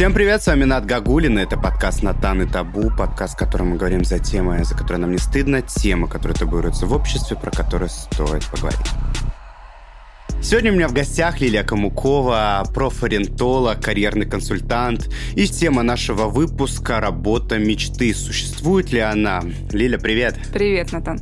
Всем привет, с вами Над Гагулин, это подкаст «Натан и табу», подкаст, в котором мы говорим за темы, за которые нам не стыдно, темы, которые табуируются в обществе, про которые стоит поговорить. Сегодня у меня в гостях Лилия Камукова, профориентолог, карьерный консультант. И тема нашего выпуска – работа мечты. Существует ли она? Лиля, привет. Привет, Натан.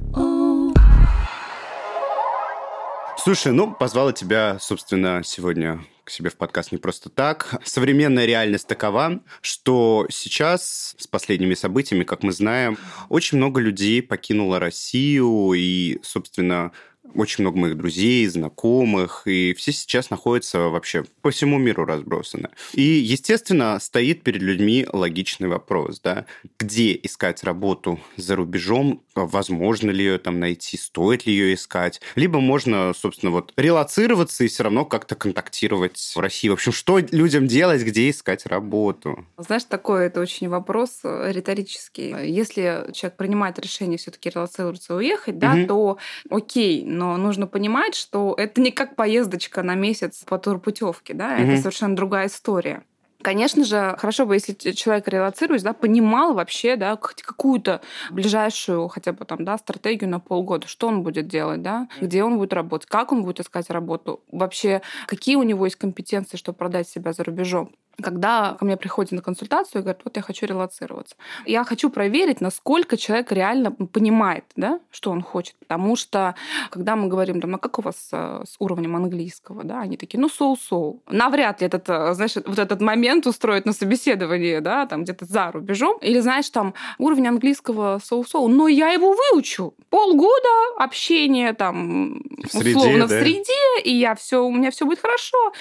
Слушай, ну, позвала тебя, собственно, сегодня к себе в подкаст не просто так. Современная реальность такова, что сейчас с последними событиями, как мы знаем, очень много людей покинуло Россию и, собственно, очень много моих друзей, знакомых, и все сейчас находятся вообще по всему миру разбросаны. И, естественно, стоит перед людьми логичный вопрос, да, где искать работу за рубежом, возможно ли ее там найти, стоит ли ее искать, либо можно, собственно, вот релацироваться и все равно как-то контактировать в России. В общем, что людям делать, где искать работу? Знаешь, такой это очень вопрос э, риторический. Если человек принимает решение все-таки релацироваться и уехать, да, угу. то окей, но нужно понимать, что это не как поездочка на месяц по турпутевке, да, угу. это совершенно другая история. Конечно же, хорошо бы, если человек релацируясь, да, понимал вообще, да, какую-то ближайшую хотя бы там, да, стратегию на полгода, что он будет делать, да, где он будет работать, как он будет искать работу, вообще какие у него есть компетенции, чтобы продать себя за рубежом когда ко мне приходит на консультацию и говорит, вот я хочу релацироваться. Я хочу проверить, насколько человек реально понимает, да, что он хочет. Потому что, когда мы говорим, там, а как у вас э, с уровнем английского, да, они такие, ну, соу-соу. Навряд ли этот, э, знаешь, вот этот момент устроить на собеседовании, да, там, где-то за рубежом. Или, знаешь, там, уровень английского соу-соу, но я его выучу. Полгода общения, там, в условно, среде, в среде, и я все, у меня все будет хорошо.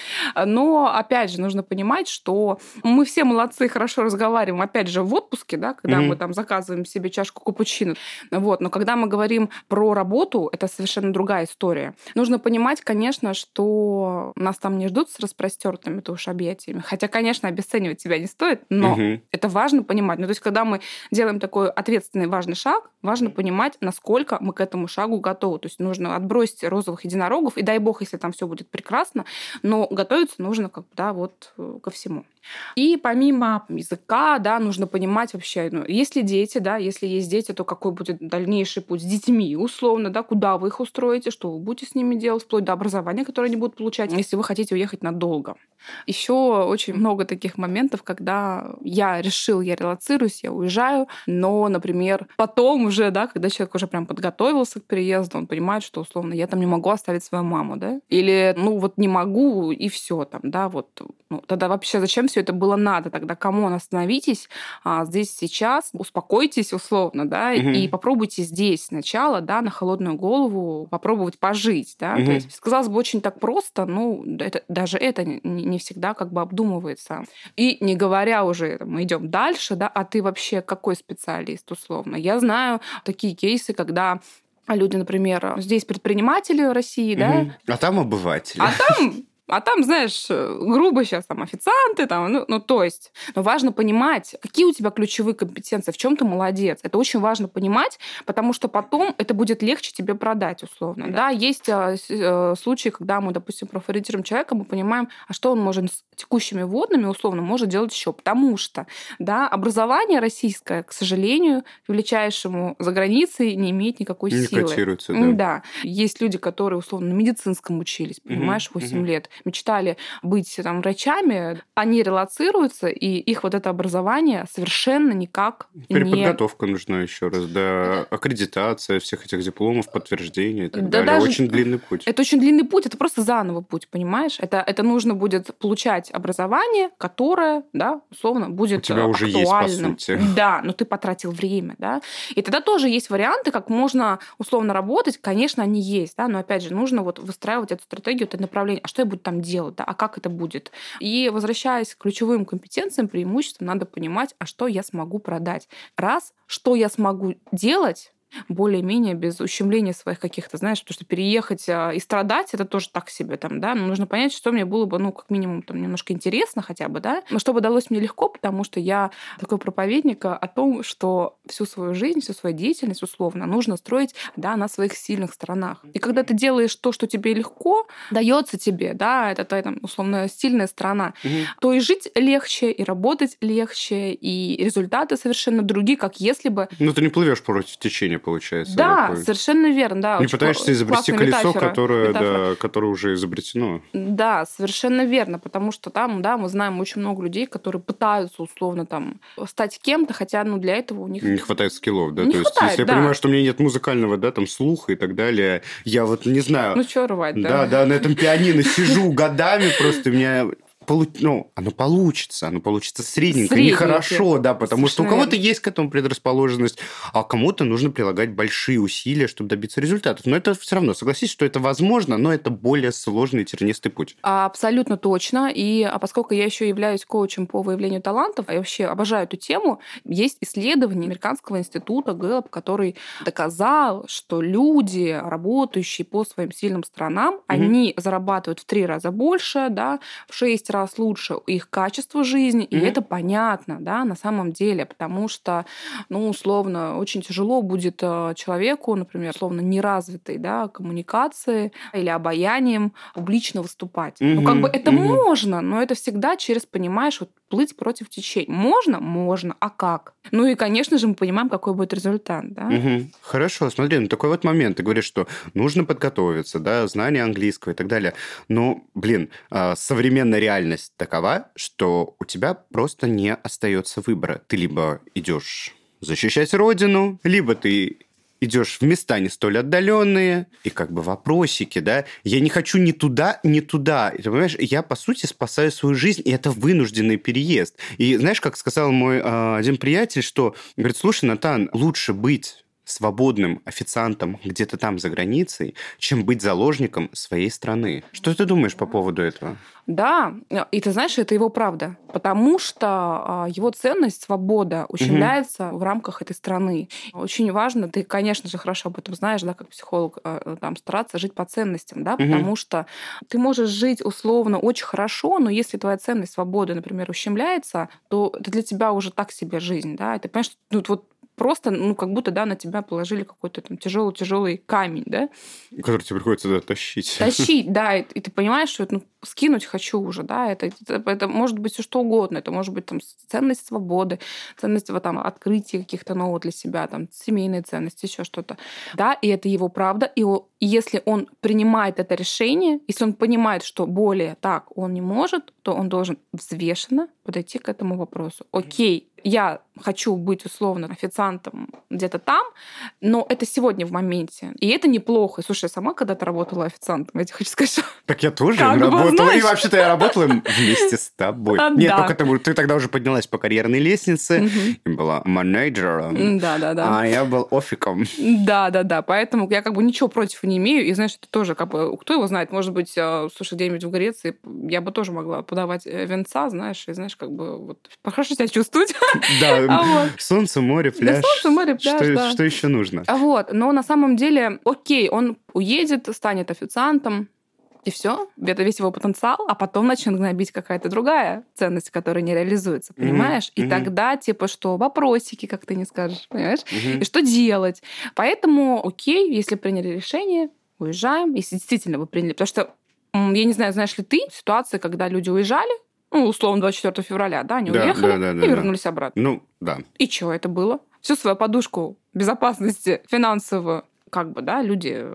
Но, опять же, нужно понимать, что что мы все молодцы, хорошо разговариваем, опять же, в отпуске, да, когда mm-hmm. мы там заказываем себе чашку капучино. Вот. Но когда мы говорим про работу, это совершенно другая история. Нужно понимать, конечно, что нас там не ждут с распростертыми уж объятиями. Хотя, конечно, обесценивать себя не стоит, но mm-hmm. это важно понимать. Ну, то есть, когда мы делаем такой ответственный, важный шаг, важно понимать, насколько мы к этому шагу готовы. То есть нужно отбросить розовых единорогов, и дай бог, если там все будет прекрасно, но готовиться нужно как бы, да, вот э, ко всему. home. И помимо языка, да, нужно понимать вообще, ну, если дети, да, если есть дети, то какой будет дальнейший путь с детьми, условно, да, куда вы их устроите, что вы будете с ними делать, вплоть до образования, которое они будут получать, если вы хотите уехать надолго. Еще очень много таких моментов, когда я решил, я релацируюсь, я уезжаю, но, например, потом уже, да, когда человек уже прям подготовился к переезду, он понимает, что, условно, я там не могу оставить свою маму, да, или, ну, вот не могу, и все там, да, вот, ну, тогда вообще зачем все это было надо? Тогда кому остановитесь а, здесь сейчас, успокойтесь условно, да, угу. и попробуйте здесь сначала, да, на холодную голову попробовать пожить, да. Угу. То есть, казалось бы, очень так просто, ну, это, даже это не, не всегда как бы обдумывается. И не говоря уже, мы идем дальше, да, а ты вообще какой специалист условно? Я знаю такие кейсы, когда люди, например, здесь предприниматели России, угу. да. А там обыватели. А там а там, знаешь, грубо сейчас там официанты, там, ну, ну, то есть, но важно понимать, какие у тебя ключевые компетенции, в чем ты молодец. Это очень важно понимать, потому что потом это будет легче тебе продать, условно. Да, есть э, э, случаи, когда мы, допустим, профориентируем человека, мы понимаем, а что он может с текущими водными, условно, может делать еще. Потому что, да, образование российское, к сожалению, к величайшему за границей не имеет никакой не силы. Котируется, да. да. Есть люди, которые, условно, на медицинском учились, понимаешь, 8 угу. лет мечтали быть там врачами, они релацируются, и их вот это образование совершенно никак Переподготовка не... нужна еще раз, да, аккредитация всех этих дипломов, подтверждения и так да далее. Даже... Очень длинный путь. Это очень длинный путь, это просто заново путь, понимаешь? Это, это нужно будет получать образование, которое, да, условно, будет У тебя уже актуальным. есть, по сути. Да, но ты потратил время, да. И тогда тоже есть варианты, как можно условно работать. Конечно, они есть, да, но опять же, нужно вот выстраивать эту стратегию, это направление. А что я буду там делать, да, а как это будет. И возвращаясь к ключевым компетенциям, преимуществам, надо понимать, а что я смогу продать. Раз, что я смогу делать, более-менее без ущемления своих каких-то, знаешь, потому что переехать а, и страдать, это тоже так себе там, да, но нужно понять, что мне было бы, ну, как минимум, там, немножко интересно хотя бы, да, но чтобы далось мне легко, потому что я такой проповедник о том, что всю свою жизнь, всю свою деятельность, условно, нужно строить, да, на своих сильных сторонах. И когда ты делаешь то, что тебе легко, дается тебе, да, это твоя, там, условно, сильная сторона, угу. то и жить легче, и работать легче, и результаты совершенно другие, как если бы... Ну, ты не плывешь против течения, получается. Да, такой. совершенно верно, да. Не пытаешься изобрести колесо, метафора, которое, да, которое уже изобретено. Да, совершенно верно, потому что там, да, мы знаем очень много людей, которые пытаются условно там стать кем-то, хотя, ну, для этого у них... Не хватает скиллов, да? Не То хватает, есть, если да. я понимаю, что у меня нет музыкального, да, там, слуха и так далее, я вот не знаю... Ну, что рвать, да? Да, да, на этом пианино сижу годами, просто у меня полу... ну, оно получится, оно получится средненько, средненько. нехорошо, да, потому Совершенно что у кого-то есть к этому предрасположенность, а кому-то нужно прилагать большие усилия, чтобы добиться результатов. Но это все равно, согласись, что это возможно, но это более сложный тернистый путь. Абсолютно точно. И а поскольку я еще являюсь коучем по выявлению талантов, я вообще обожаю эту тему, есть исследование Американского института Гэллоп, который доказал, что люди, работающие по своим сильным сторонам, mm-hmm. они зарабатывают в три раза больше, да, в шесть раз раз лучше их качество жизни, mm-hmm. и это понятно, да, на самом деле, потому что, ну, условно, очень тяжело будет э, человеку, например, условно, неразвитой, да, коммуникации или обаянием публично выступать. Mm-hmm. Ну, как бы это mm-hmm. можно, но это всегда через, понимаешь, вот плыть против течения. Можно? Можно. А как? Ну и, конечно же, мы понимаем, какой будет результат, да? Угу. Хорошо, смотри, ну такой вот момент. Ты говоришь, что нужно подготовиться, да, знание английского и так далее. Но, блин, а, современная реальность такова, что у тебя просто не остается выбора. Ты либо идешь защищать родину, либо ты идешь в места не столь отдаленные, и как бы вопросики, да, я не хочу ни туда, ни туда. И, ты понимаешь, я, по сути, спасаю свою жизнь, и это вынужденный переезд. И знаешь, как сказал мой э, один приятель, что, говорит, слушай, Натан, лучше быть свободным официантом где-то там за границей, чем быть заложником своей страны. Что ты думаешь по поводу этого? Да, и ты знаешь, это его правда, потому что а, его ценность, свобода ущемляется угу. в рамках этой страны. Очень важно, ты, конечно же, хорошо об этом знаешь, да, как психолог, а, там стараться жить по ценностям, да, угу. потому что ты можешь жить условно очень хорошо, но если твоя ценность свободы, например, ущемляется, то это для тебя уже так себе жизнь, да, и ты понимаешь, что ну, вот просто, ну, как будто, да, на тебя положили какой-то там тяжелый-тяжелый камень, да? Который тебе приходится да, тащить. Тащить, да, и, и ты понимаешь, что это, ну, скинуть хочу уже, да, это, это, это может быть все что угодно, это может быть там ценность свободы, ценность вот, там, открытия каких-то нового для себя, там, семейные ценности, еще что-то, да, и это его правда, и, и если он принимает это решение, если он понимает, что более так он не может, то он должен взвешенно подойти к этому вопросу. Окей, я хочу быть условно официантом где-то там, но это сегодня в моменте. И это неплохо. Слушай, я сама когда-то работала официантом, я тебе хочу сказать, что... Так я тоже как работала. И вообще-то я работала вместе с тобой. А, Нет, да. только ты, ты тогда уже поднялась по карьерной лестнице и была менеджером. Да-да-да. А я был офиком. Да-да-да. Поэтому я как бы ничего против не имею. И знаешь, это тоже как бы... Кто его знает? Может быть, а, слушай, где-нибудь в Греции я бы тоже могла подавать э, венца, знаешь, и знаешь, как бы вот хорошо себя чувствовать. Да, а солнце, море, пляж. Да, солнце, море, пляж, что, да. Что еще нужно? А вот, но на самом деле, окей, он уедет, станет официантом, и все, это весь его потенциал, а потом начнет гнобить какая-то другая ценность, которая не реализуется, понимаешь? Mm-hmm. И тогда, типа, что вопросики, как ты не скажешь, понимаешь? Mm-hmm. И что делать? Поэтому, окей, если приняли решение, уезжаем, если действительно вы приняли. Потому что, я не знаю, знаешь ли ты, ситуация, когда люди уезжали, ну, условно, 24 февраля, да, они да, уехали да, да, да, и вернулись да. обратно. Ну, да. И что это было? Всю свою подушку безопасности финансовую, как бы, да, люди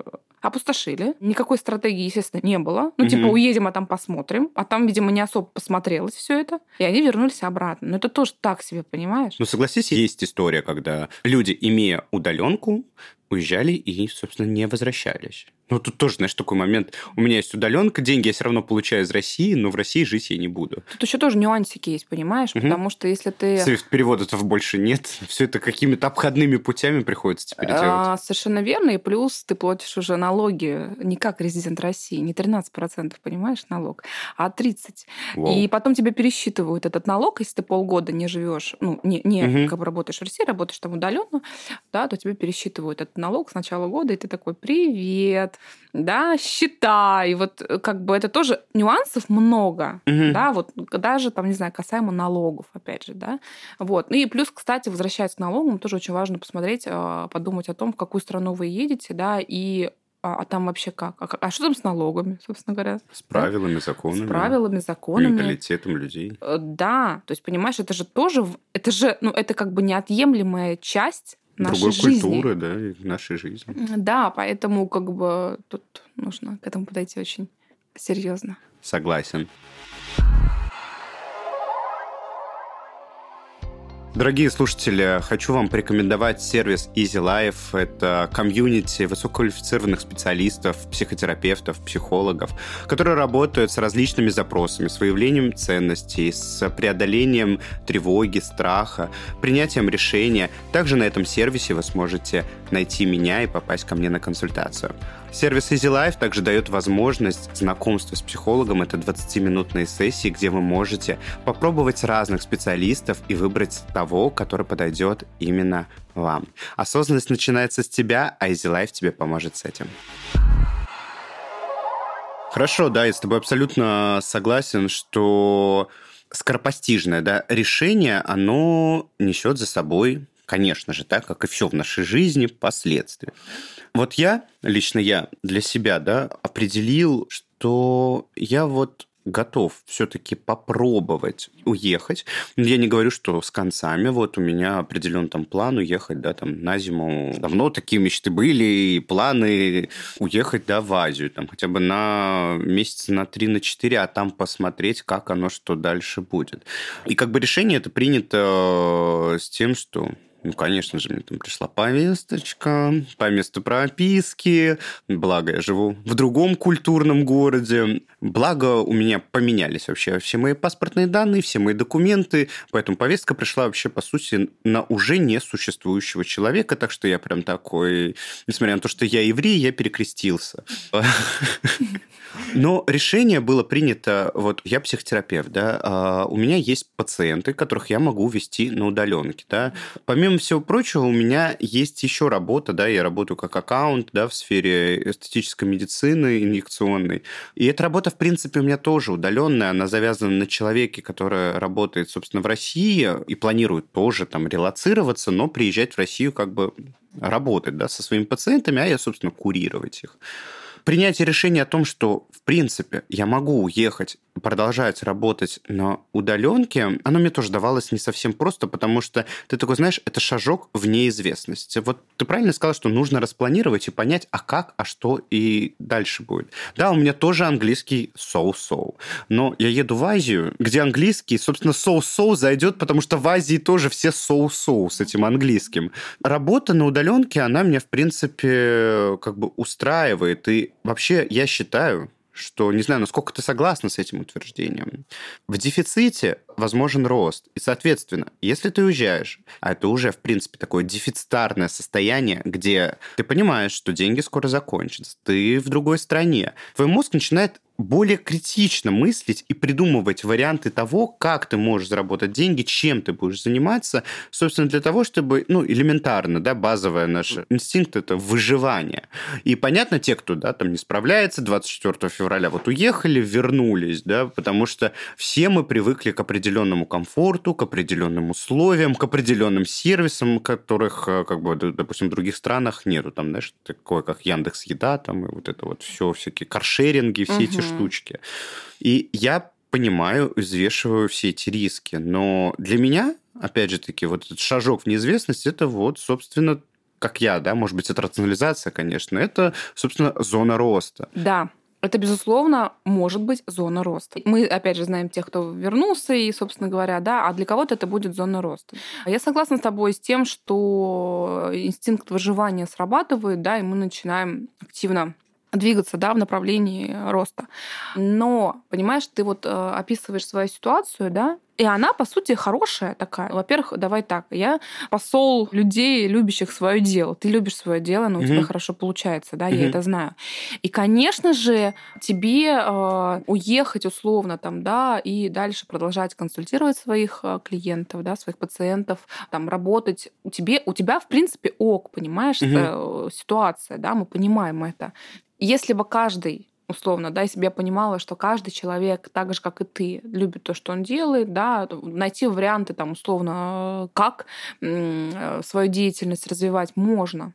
опустошили. Никакой стратегии, естественно, не было. Ну, типа, уедем, а там посмотрим. А там, видимо, не особо посмотрелось все это. И они вернулись обратно. Но это тоже так себе, понимаешь? Ну, согласись, есть история, когда люди, имея удаленку, уезжали и, собственно, не возвращались. Ну, тут тоже, знаешь, такой момент. У меня есть удаленка, деньги я все равно получаю из России, но в России жить я не буду. Тут еще тоже нюансики есть, понимаешь? Угу. Потому что если ты... Свифт переводов больше нет. Все это какими-то обходными путями приходится теперь делать. А, совершенно верно. И плюс ты платишь уже налоги не как резидент России, не 13%, понимаешь, налог, а 30%. Вау. И потом тебе пересчитывают этот налог, если ты полгода не живешь, ну, не, не угу. как бы работаешь в России, работаешь там удаленно, да, то тебе пересчитывают этот налог с начала года, и ты такой, привет, да, счета, и вот э, как бы это тоже нюансов много, угу. да, вот даже там, не знаю, касаемо налогов, опять же, да, вот. Ну и плюс, кстати, возвращаясь к налогам, тоже очень важно посмотреть, а, подумать о том, в какую страну вы едете, да, и а, а там вообще как? А, а что там с налогами, собственно говоря? С правилами, да? законами. С правилами, законами. Менталитетом людей. Э, да, то есть, понимаешь, это же тоже, это же, ну, это как бы неотъемлемая часть нашей Другой жизни. культуры, да, и нашей жизни. Да, поэтому как бы тут нужно к этому подойти очень серьезно. Согласен. Дорогие слушатели, хочу вам порекомендовать сервис Easy Life. Это комьюнити высококвалифицированных специалистов, психотерапевтов, психологов, которые работают с различными запросами, с выявлением ценностей, с преодолением тревоги, страха, принятием решения. Также на этом сервисе вы сможете найти меня и попасть ко мне на консультацию. Сервис Easy Life также дает возможность знакомства с психологом. Это 20-минутные сессии, где вы можете попробовать разных специалистов и выбрать того, который подойдет именно вам. Осознанность начинается с тебя, а Easy Life тебе поможет с этим. Хорошо, да, я с тобой абсолютно согласен, что скоропостижное да, решение, оно несет за собой, конечно же, так как и все в нашей жизни, последствия. Вот я, лично я, для себя, да, определил, что я вот готов все-таки попробовать уехать. Я не говорю, что с концами. Вот у меня определен там план уехать, да, там на зиму. Давно такие мечты были, и планы уехать, да, в Азию, там хотя бы на месяца на три, на четыре, а там посмотреть, как оно, что дальше будет. И как бы решение это принято с тем, что ну, конечно же, мне там пришла повесточка по месту прописки. Благо, я живу в другом культурном городе. Благо, у меня поменялись вообще все мои паспортные данные, все мои документы. Поэтому повестка пришла вообще, по сути, на уже несуществующего человека. Так что я прям такой... Несмотря на то, что я еврей, я перекрестился. Но решение было принято, вот я психотерапевт, да, а у меня есть пациенты, которых я могу вести на удаленке, да. Помимо всего прочего, у меня есть еще работа, да, я работаю как аккаунт, да, в сфере эстетической медицины, инъекционной. И эта работа, в принципе, у меня тоже удаленная, она завязана на человеке, который работает, собственно, в России и планирует тоже там релацироваться, но приезжать в Россию как бы работать, да, со своими пациентами, а я, собственно, курировать их принятие решения о том, что, в принципе, я могу уехать продолжать работать на удаленке, оно мне тоже давалось не совсем просто, потому что ты такой, знаешь, это шажок в неизвестность. Вот ты правильно сказал, что нужно распланировать и понять, а как, а что и дальше будет. Да, у меня тоже английский so-so, но я еду в Азию, где английский, собственно, so-so зайдет, потому что в Азии тоже все so-so с этим английским. Работа на удаленке, она меня, в принципе, как бы устраивает, и вообще я считаю, что, не знаю, насколько ты согласна с этим утверждением. В дефиците возможен рост. И, соответственно, если ты уезжаешь, а это уже, в принципе, такое дефицитарное состояние, где ты понимаешь, что деньги скоро закончатся, ты в другой стране, твой мозг начинает более критично мыслить и придумывать варианты того, как ты можешь заработать деньги, чем ты будешь заниматься, собственно, для того, чтобы, ну, элементарно, да, базовый наш инстинкт – это выживание. И понятно, те, кто, да, там не справляется, 24 февраля вот уехали, вернулись, да, потому что все мы привыкли к определенному комфорту, к определенным условиям, к определенным сервисам, которых, э, как бы, допустим, в других странах нету, там, знаешь, такое, как Яндекс Еда, там, и вот это вот все, всякие каршеринги, все угу. эти штучки. И я понимаю, взвешиваю все эти риски. Но для меня, опять же таки, вот этот шажок в неизвестность, это вот, собственно, как я, да, может быть, это рационализация, конечно, это, собственно, зона роста. Да. Это, безусловно, может быть зона роста. Мы, опять же, знаем тех, кто вернулся, и, собственно говоря, да, а для кого-то это будет зона роста. Я согласна с тобой с тем, что инстинкт выживания срабатывает, да, и мы начинаем активно двигаться да, в направлении роста. Но, понимаешь, ты вот э, описываешь свою ситуацию, да, и она, по сути, хорошая такая. Во-первых, давай так. Я посол людей, любящих свое дело. Ты любишь свое дело, но у mm-hmm. тебя хорошо получается, да, mm-hmm. я это знаю. И, конечно же, тебе э, уехать условно там, да, и дальше продолжать консультировать своих э, клиентов, да, своих пациентов, там, работать. У, тебе, у тебя, в принципе, ок, понимаешь, mm-hmm. ситуация, да, мы понимаем это. Если бы каждый условно, да, бы я понимала, что каждый человек, так же, как и ты, любит то, что он делает, да, найти варианты, там, условно, как э, свою деятельность развивать можно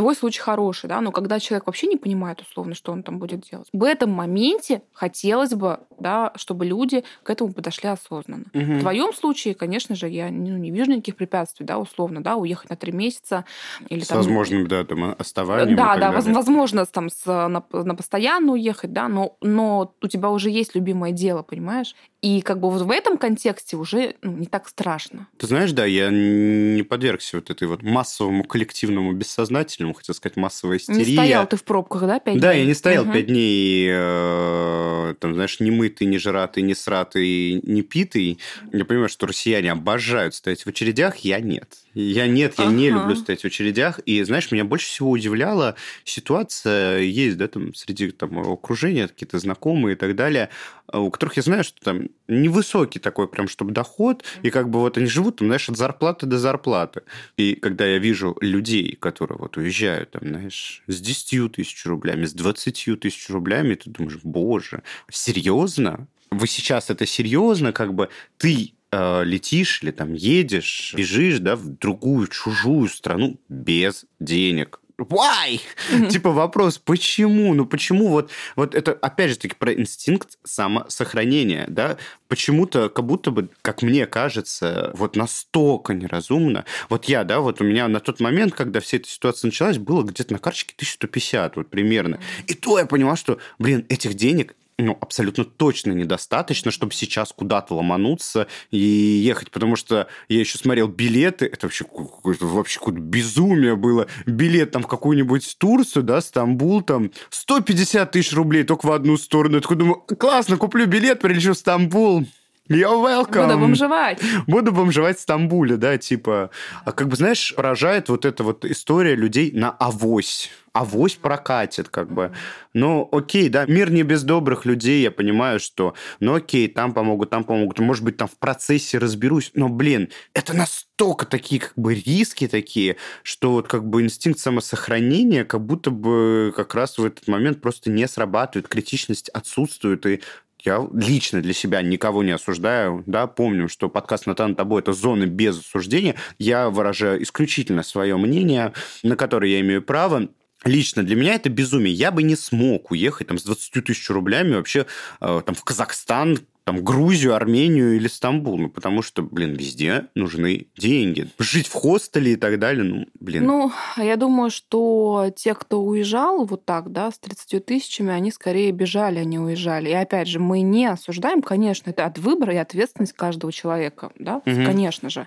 твой случай хороший, да, но когда человек вообще не понимает условно, что он там будет делать, в этом моменте хотелось бы, да, чтобы люди к этому подошли осознанно. Угу. В твоем случае, конечно же, я ну, не вижу никаких препятствий, да, условно, да, уехать на три месяца или с там... возможным, да, там оставанием. Да, да, далее. возможно, там с, на, на постоянно уехать, да, но, но у тебя уже есть любимое дело, понимаешь? И как бы вот в этом контексте уже ну, не так страшно. Ты знаешь, да, я не подвергся вот этой вот массовому коллективному бессознательному, хотел сказать, массовой истерии. Не стоял ты в пробках, да, пять дней? Да, я не стоял угу. пять дней, э, там, знаешь, не мытый, не жратый, не сратый, не питый. Я понимаю, что россияне обожают стоять в очередях, я нет. Я нет, я ага. не люблю стоять в очередях. И, знаешь, меня больше всего удивляла ситуация, есть, да, там, среди там, окружения какие-то знакомые и так далее, у которых я знаю, что там невысокий такой прям, чтобы доход, и как бы вот они живут, там, знаешь, от зарплаты до зарплаты. И когда я вижу людей, которые вот уезжают, там, знаешь, с 10 тысяч рублями, с 20 тысяч рублями, ты думаешь, боже, серьезно? Вы сейчас это серьезно, как бы ты э, летишь или там едешь, бежишь, да, в другую чужую страну без денег, why? Mm-hmm. типа вопрос, почему? Ну почему вот, вот это, опять же таки, про инстинкт самосохранения, да? Почему-то, как будто бы, как мне кажется, вот настолько неразумно. Вот я, да, вот у меня на тот момент, когда вся эта ситуация началась, было где-то на карточке 1150, вот примерно. И то я поняла, что, блин, этих денег ну, абсолютно точно недостаточно, чтобы сейчас куда-то ломануться и ехать, потому что я еще смотрел билеты, это вообще какое-то, вообще какое-то безумие было. Билет там в какую-нибудь Турцию, да, Стамбул, там 150 тысяч рублей только в одну сторону. Я такой думаю, классно, куплю билет, прилечу в Стамбул. You're welcome. Буду бомжевать. Буду бомжевать в Стамбуле, да, типа. А как бы, знаешь, поражает вот эта вот история людей на авось. Авось прокатит, как бы. Ну, окей, да, мир не без добрых людей, я понимаю, что, ну, окей, там помогут, там помогут, может быть, там в процессе разберусь, но, блин, это настолько такие, как бы, риски такие, что вот, как бы, инстинкт самосохранения как будто бы как раз в этот момент просто не срабатывает, критичность отсутствует, и я лично для себя никого не осуждаю, да, помню, что подкаст «Натан Тобой» — это зона без осуждения, я выражаю исключительно свое мнение, на которое я имею право, Лично для меня это безумие. Я бы не смог уехать там, с 20 тысяч рублями вообще э, там, в Казахстан, там, Грузию, Армению или Стамбул, ну, потому что, блин, везде нужны деньги. Жить в хостеле и так далее, ну, блин. Ну, я думаю, что те, кто уезжал вот так, да, с 30 тысячами, они скорее бежали, а не уезжали. И опять же, мы не осуждаем, конечно, это от выбора и ответственность каждого человека, да, угу. конечно же.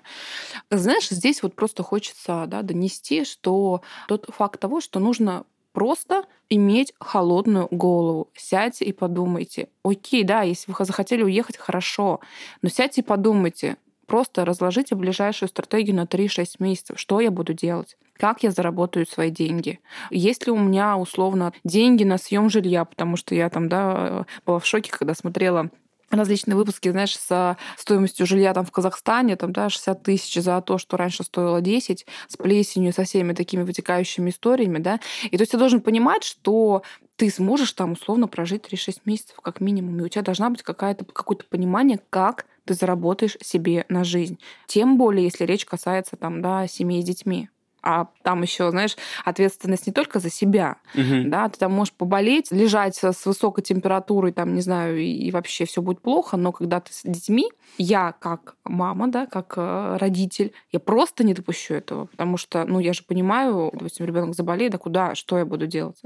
Знаешь, здесь вот просто хочется, да, донести, что тот факт того, что нужно просто иметь холодную голову. Сядьте и подумайте. Окей, да, если вы захотели уехать, хорошо, но сядьте и подумайте. Просто разложите ближайшую стратегию на 3-6 месяцев. Что я буду делать? Как я заработаю свои деньги? Есть ли у меня условно деньги на съем жилья? Потому что я там, да, была в шоке, когда смотрела различные выпуски, знаешь, с стоимостью жилья там в Казахстане, там, да, 60 тысяч за то, что раньше стоило 10, с плесенью, со всеми такими вытекающими историями, да. И то есть ты должен понимать, что ты сможешь там условно прожить 3-6 месяцев как минимум, и у тебя должна быть какая-то, какое-то понимание, как ты заработаешь себе на жизнь. Тем более, если речь касается там, да, семьи с детьми а там еще, знаешь, ответственность не только за себя, угу. да, ты там можешь поболеть, лежать с высокой температурой, там, не знаю, и вообще все будет плохо, но когда ты с детьми, я как мама, да, как э, родитель, я просто не допущу этого, потому что, ну, я же понимаю, допустим, ребенок заболеет, да куда, что я буду делать,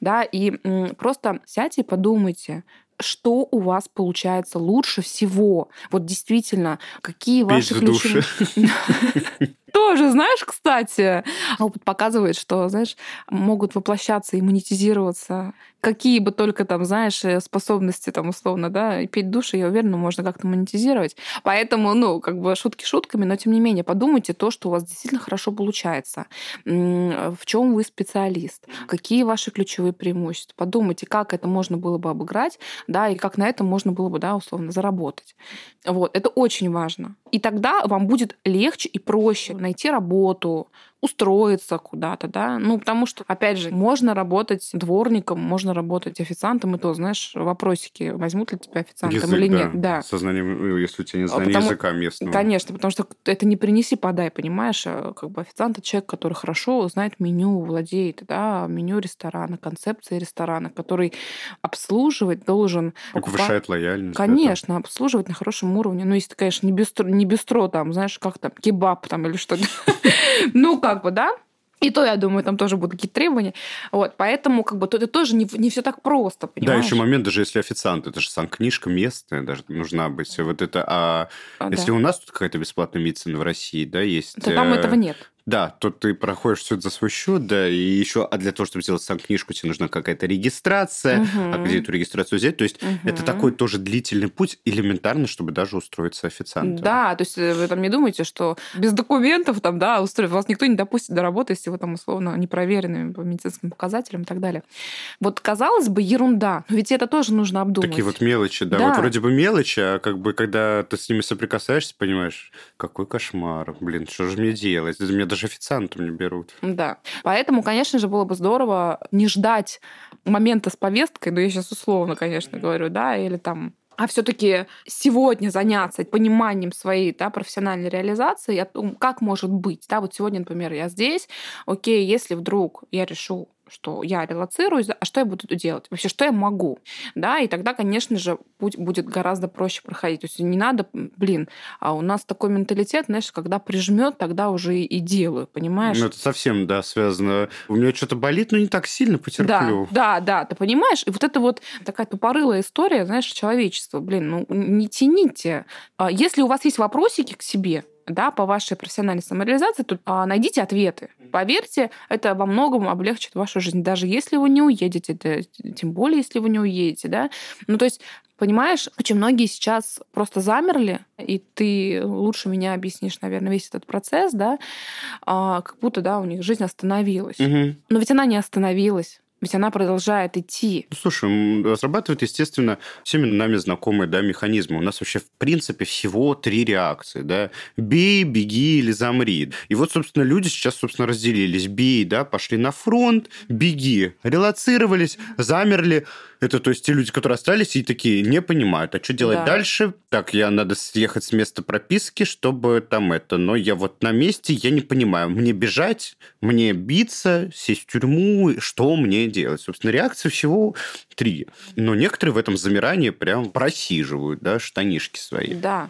да, и просто сядьте и подумайте, что у вас получается лучше всего? Вот действительно, какие ваши ключевые... тоже, знаешь, кстати, опыт показывает, что, знаешь, могут воплощаться и монетизироваться какие бы только там, знаешь, э, способности там условно, да, и петь души, я уверена, можно как-то монетизировать. Поэтому, ну, как бы шутки шутками, но тем не менее подумайте то, что у вас действительно хорошо получается. В чем вы специалист? Какие ваши ключевые преимущества? Подумайте, как это можно было бы обыграть, да, и как на этом можно было бы, да, условно, заработать. Вот, это очень важно. И тогда вам будет легче и проще найти работу, устроиться куда-то, да. Ну, потому что, опять же, можно работать дворником, можно работать официантом, и то, знаешь, вопросики, возьмут ли тебя официантом Язык, или да. нет. Да. Сознанием, ну, если у тебя не знание Потому- языка местного. Конечно, потому что это не принеси, подай, понимаешь? А Как бы официант это человек, который хорошо знает меню, владеет, да, меню ресторана, концепцией ресторана, который обслуживать должен. Повышает лояльность. да, Конечно, обслуживать на хорошем уровне. Ну, если ты, конечно, не бистро, не бистро там, знаешь, как там, кебаб там или что-то. Ну, как бы, да? И то, я думаю, там тоже будут какие-то требования. Вот, поэтому как бы тут это тоже не, не все так просто, Да, понимаешь? еще момент, даже если официант, это же сам книжка местная, даже нужна быть. Вот это, а А, если да. у нас тут какая-то бесплатная медицина в России, да, есть... То там э, этого нет. Да, то ты проходишь все это за свой счет, да, и еще, а для того, чтобы сделать сам книжку, тебе нужна какая-то регистрация, а Мгм. где эту регистрацию взять? То есть это Мгм. такой тоже длительный путь, элементарно, чтобы даже устроиться официантом. Да, то есть э, вы там не думаете, что без документов там, да, устроив, вас никто не допустит до работы, если вы там условно непроверенными по медицинским показателям и так далее. Вот казалось бы, ерунда, но ведь это тоже нужно обдумать. Такие вот мелочи, да. Да. Вот вроде бы мелочи, а как бы когда ты с ними соприкасаешься, понимаешь, какой кошмар, блин, что же мне делать? Меня даже официантом не берут. Да. Поэтому, конечно же, было бы здорово не ждать момента с повесткой, ну, я сейчас условно, конечно, говорю, да, или там а все-таки сегодня заняться пониманием своей да, профессиональной реализации, о том, как может быть. Да, вот сегодня, например, я здесь, окей, если вдруг я решу, что я релацируюсь, а что я буду делать? Вообще, что я могу? Да, и тогда, конечно же, путь будет гораздо проще проходить. То есть не надо, блин, а у нас такой менталитет, знаешь, когда прижмет, тогда уже и делаю, понимаешь? Ну, это совсем, да, связано. У меня что-то болит, но не так сильно, потерплю. Да, да, да, ты понимаешь? И вот это вот такая тупорылая история, знаешь, человечества. Блин, ну не тяните. А Если у вас есть вопросики к себе, да, по вашей профессиональной самореализации, то а, найдите ответы. Поверьте, это во многом облегчит вашу жизнь, даже если вы не уедете, да, тем более, если вы не уедете, да. Ну, то есть, понимаешь, очень многие сейчас просто замерли, и ты лучше меня объяснишь, наверное, весь этот процесс, да, а, как будто, да, у них жизнь остановилась. Мгм. Но ведь она не остановилась. Ведь она продолжает идти. Ну, слушай, м, разрабатывают, естественно, всеми нами знакомые да, механизмы. У нас вообще, в принципе, всего три реакции. Да? Бей, беги или замри. И вот, собственно, люди сейчас, собственно, разделились. Бей, да, пошли на фронт, беги. Релацировались, замерли. Это, то есть, те люди, которые остались и такие не понимают, а что делать Да. дальше? Так, я надо съехать с места прописки, чтобы там это. Но я вот на месте, я не понимаю, мне бежать, мне биться, сесть в тюрьму, что мне делать? Собственно, реакций всего три. Но некоторые в этом замирании прям просиживают, да, штанишки свои. Да.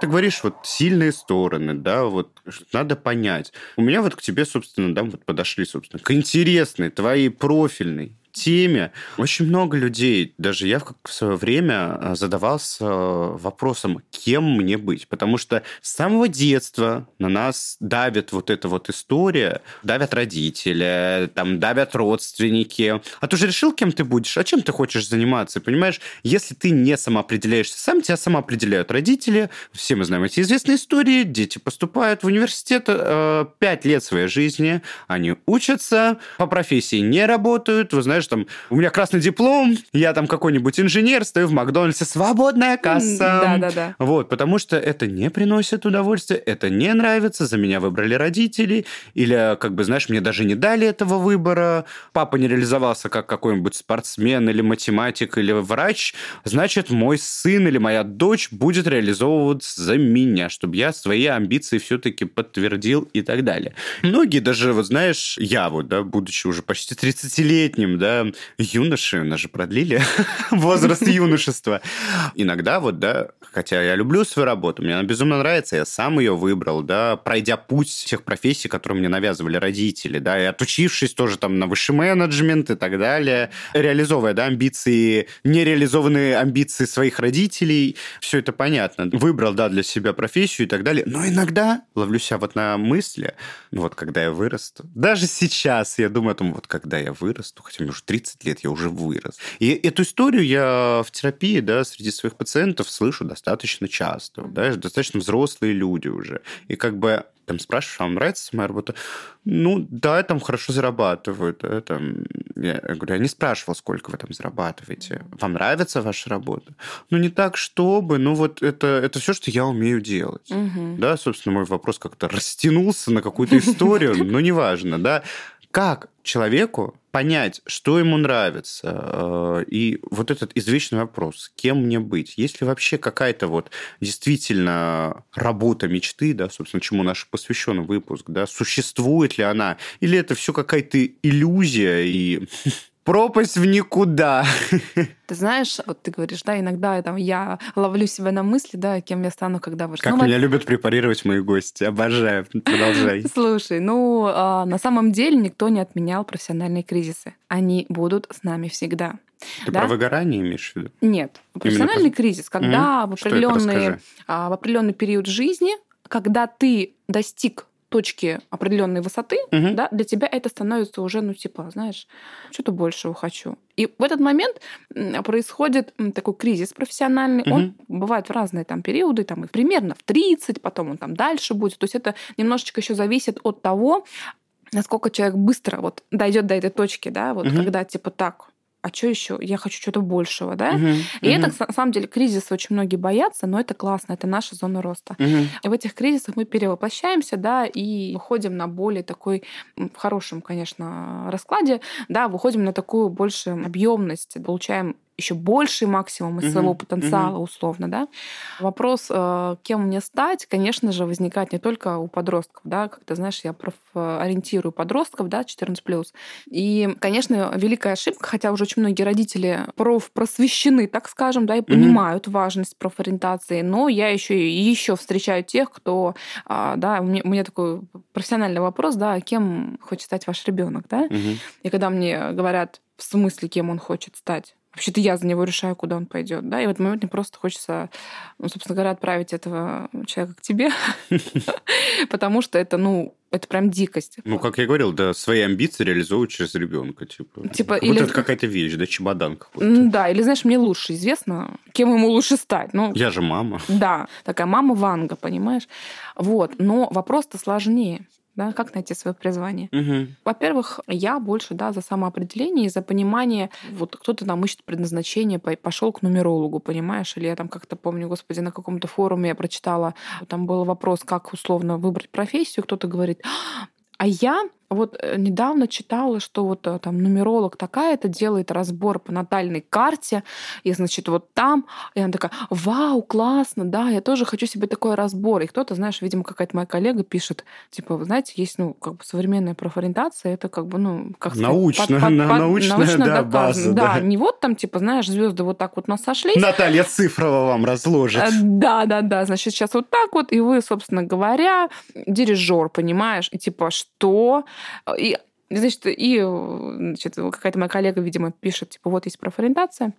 Ты говоришь, вот сильные стороны, да, вот надо понять. У меня вот к тебе, собственно, да, вот подошли, собственно, к интересной, твоей профильной теме. Очень много людей, даже я в свое время а, задавался э, вопросом, кем мне быть. Потому что с самого детства на нас давит вот эта вот история, давят родители, там давят родственники. А ты уже решил, кем ты будешь? А чем ты хочешь заниматься? Понимаешь, если ты не самоопределяешься сам, тебя самоопределяют родители. Все мы знаем эти известные истории. Дети поступают в университет э, пять лет своей жизни, они учатся, по профессии не работают. Вы знаешь, там, у меня красный диплом, я там какой-нибудь инженер, стою в Макдональдсе, свободная касса. Да-да-да. Вот, потому что это не приносит удовольствия, это не нравится, за меня выбрали родители, или, как бы, знаешь, мне даже не дали этого выбора, папа не реализовался как какой-нибудь спортсмен или математик или врач, значит, мой сын или моя дочь будет реализовываться за меня, чтобы я свои амбиции все-таки подтвердил и так далее. Многие даже, вот знаешь, я вот, да, будучи уже почти 30-летним, да, да, юноши, нас же продлили возраст юношества. Иногда вот, да, хотя я люблю свою работу, мне она безумно нравится, я сам ее выбрал, да, пройдя путь тех профессий, которые мне навязывали родители, да, и отучившись тоже там на высший менеджмент и так далее, реализовывая, да, амбиции, нереализованные амбиции своих родителей, все это понятно. Выбрал, да, для себя профессию и так далее, но иногда ловлю себя вот на мысли, ну вот когда я вырасту, даже сейчас я думаю о том, вот когда я вырасту, хотя мне уже 30 лет, я уже вырос. И эту историю я в терапии, да, среди своих пациентов слышу достаточно часто, да, достаточно взрослые люди уже. И как бы там спрашиваешь, вам нравится моя работа? Ну, да, я там хорошо зарабатываю. Да, там... Я говорю, я не спрашивал, сколько вы там зарабатываете. Вам нравится ваша работа? Ну, не так, чтобы, ну, вот это, это все, что я умею делать. Угу. Да, собственно, мой вопрос как-то растянулся на какую-то историю, но неважно, да. Как человеку понять, что ему нравится. Э, и вот этот извечный вопрос, кем мне быть? Есть ли вообще какая-то вот действительно работа мечты, да, собственно, чему наш посвящен выпуск, да, существует ли она? Или это все какая-то иллюзия и пропасть в никуда. Ты знаешь, вот ты говоришь, да, иногда там, я ловлю себя на мысли, да, кем я стану, когда вырасту. Как ну, меня вот... любят препарировать мои гости. Обожаю. Продолжай. Слушай, ну, а, на самом деле никто не отменял профессиональные кризисы. Они будут с нами всегда. Ты да? про выгорание имеешь в виду? Нет. Профессиональный Именно... кризис, когда mm-hmm. в, определенный, а, в определенный период жизни, когда ты достиг точки определенной высоты, угу. да, для тебя это становится уже, ну, типа, знаешь, что-то большего хочу. И в этот момент происходит такой кризис профессиональный. Угу. Он бывает в разные там периоды, там и примерно в 30, потом он там дальше будет. То есть это немножечко еще зависит от того, насколько человек быстро вот дойдет до этой точки, да, вот угу. когда типа так, а что еще? Я хочу чего-то большего, да? Uh-huh, и uh-huh. это, на самом деле, кризис очень многие боятся, но это классно, это наша зона роста. Uh-huh. И в этих кризисах мы перевоплощаемся, да, и выходим на более такой, в хорошем, конечно, раскладе, да, выходим на такую большую объемность, получаем еще больший максимум из своего потенциала, условно, да. Вопрос, э, кем мне стать, конечно же, возникает не только у подростков, да, как ты знаешь, я ориентирую подростков, да, 14+. И, конечно, великая ошибка, хотя уже очень многие родители проф просвещены, так скажем, да, и понимают важность профориентации, но я еще и еще встречаю тех, кто, а, да, у меня, у меня такой профессиональный вопрос, да, кем хочет стать ваш ребенок, да, и когда мне говорят, в смысле, кем он хочет стать? Вообще-то я за него решаю, куда он пойдет, да, и в этот момент мне просто хочется, ну, собственно говоря, отправить этого человека к тебе, потому что это, ну, это прям дикость. Ну, как я говорил, да, свои амбиции реализовывать через ребенка, типа. Типа вот или... это какая-то вещь, да, чемодан какой-то. Да, или знаешь, мне лучше известно, кем ему лучше стать. Ну, я же мама. Да, такая мама Ванга, понимаешь? Вот, но вопрос-то сложнее да, как найти свое призвание. Угу. Во-первых, я больше, да, за самоопределение и за понимание, вот кто-то там ищет предназначение, пошел к нумерологу, понимаешь, или я там как-то помню, господи, на каком-то форуме я прочитала, там был вопрос, как условно выбрать профессию, кто-то говорит, а я вот э, недавно читала, что вот э, там нумеролог такая-то делает разбор по натальной карте, и, значит, вот там, и она такая, вау, классно, да, я тоже хочу себе такой разбор. И кто-то, знаешь, видимо, какая-то моя коллега пишет, типа, вы знаете, есть, ну, как бы современная профориентация, это как бы, ну, как научно, сказать, под, под, под, научная, научно да, база. Да, да, не вот там, типа, знаешь, звезды вот так вот нас сошлись. Наталья Цифрова вам разложит. Э, да, да, да, значит, сейчас вот так вот, и вы, собственно говоря, дирижер, понимаешь, и типа, что? И Значит, и значит, какая-то моя коллега, видимо, пишет, типа, вот есть профориентация,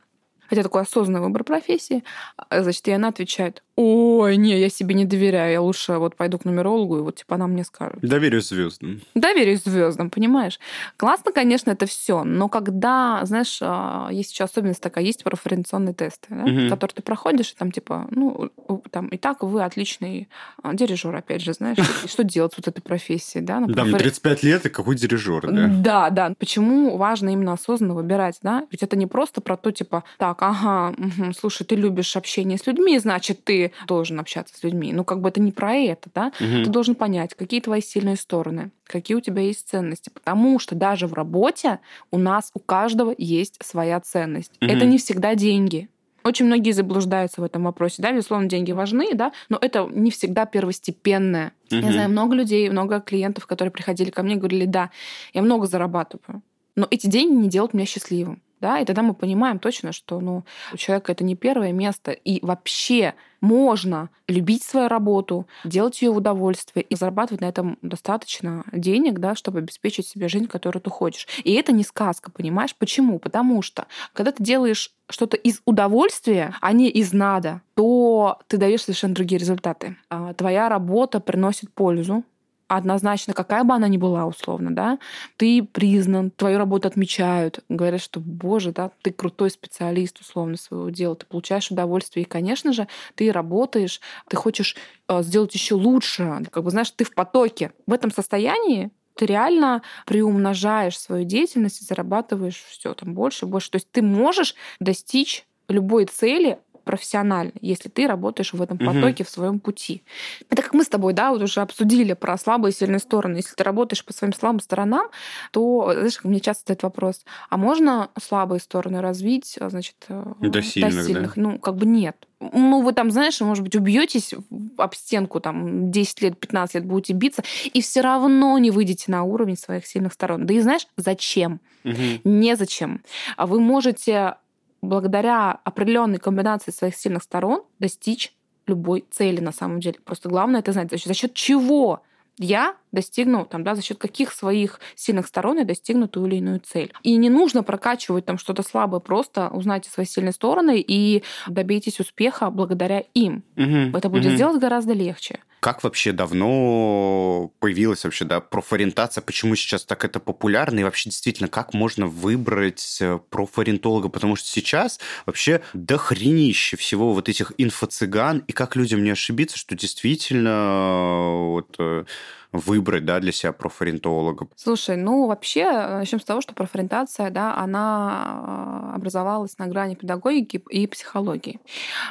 хотя такой осознанный выбор профессии, а, значит, и она отвечает, ой, не, я себе не доверяю, я лучше вот пойду к нумерологу, и вот типа она мне скажет. Доверюсь звездам. Доверюсь звездам, понимаешь? Классно, конечно, это все, но когда, знаешь, а, есть еще особенность такая, есть профориентационные тесты, да, угу. которые ты проходишь, и там типа, ну, там, и так вы отличный а, дирижер, опять же, знаешь, что делать вот этой профессии, да? Да, мне 35 лет, и какой дирижер, да? Да, да. Почему важно именно осознанно выбирать, да? Ведь это не просто про то, типа, так, ага, слушай, ты любишь общение с людьми, значит, ты должен общаться с людьми. Ну, как бы это не про это, да? Угу. Ты должен понять, какие твои сильные стороны, какие у тебя есть ценности. Потому что даже в работе у нас у каждого есть своя ценность. Угу. Это не всегда деньги. Очень многие заблуждаются в этом вопросе. Да, безусловно, деньги важны, да, но это не всегда первостепенное. Угу. Я знаю много людей, много клиентов, которые приходили ко мне и говорили, да, я много зарабатываю, но эти деньги не делают меня счастливым да, и тогда мы понимаем точно, что ну, у человека это не первое место, и вообще можно любить свою работу, делать ее в удовольствие и зарабатывать на этом достаточно денег, да, чтобы обеспечить себе жизнь, которую ты хочешь. И это не сказка, понимаешь? Почему? Потому что когда ты делаешь что-то из удовольствия, а не из надо, то ты даешь совершенно другие результаты. А твоя работа приносит пользу, однозначно, какая бы она ни была, условно, да, ты признан, твою работу отмечают, говорят, что, боже, да, ты крутой специалист, условно, своего дела, ты получаешь удовольствие, и, конечно же, ты работаешь, ты хочешь э, сделать еще лучше, как бы, знаешь, ты в потоке. В этом состоянии ты реально приумножаешь свою деятельность и зарабатываешь все там больше, больше. То есть ты можешь достичь любой цели профессионально, если ты работаешь в этом потоке, угу. в своем пути. Это как мы с тобой, да, вот уже обсудили про слабые и сильные стороны. Если ты работаешь по своим слабым сторонам, то, знаешь, мне часто задают вопрос, а можно слабые стороны развить, а, значит, э, до сильных? До сильных? Да? Ну, как бы нет. Ну, вы там, знаешь, может быть, убьетесь об стенку, там, 10 лет, 15 лет будете биться, и все равно не выйдете на уровень своих сильных сторон. Да и знаешь, зачем? Угу. Незачем. А вы можете благодаря определенной комбинации своих сильных сторон достичь любой цели на самом деле. Просто главное это знать, за счет, за счет чего я достигну, там, да, за счет каких своих сильных сторон я достигну ту или иную цель. И не нужно прокачивать там что-то слабое, просто узнайте свои сильные стороны и добейтесь успеха благодаря им. Угу, это будет угу. сделать гораздо легче. Как вообще давно появилась вообще, да, профориентация? Почему сейчас так это популярно? И вообще действительно, как можно выбрать э, профориентолога? Потому что сейчас вообще дохренище всего вот этих инфо-цыган. И как людям не ошибиться, что действительно э, вот э, выбрать да, для себя профориентолога? Слушай, ну вообще, начнем с того, что профориентация, да, она образовалась на грани педагогики и психологии.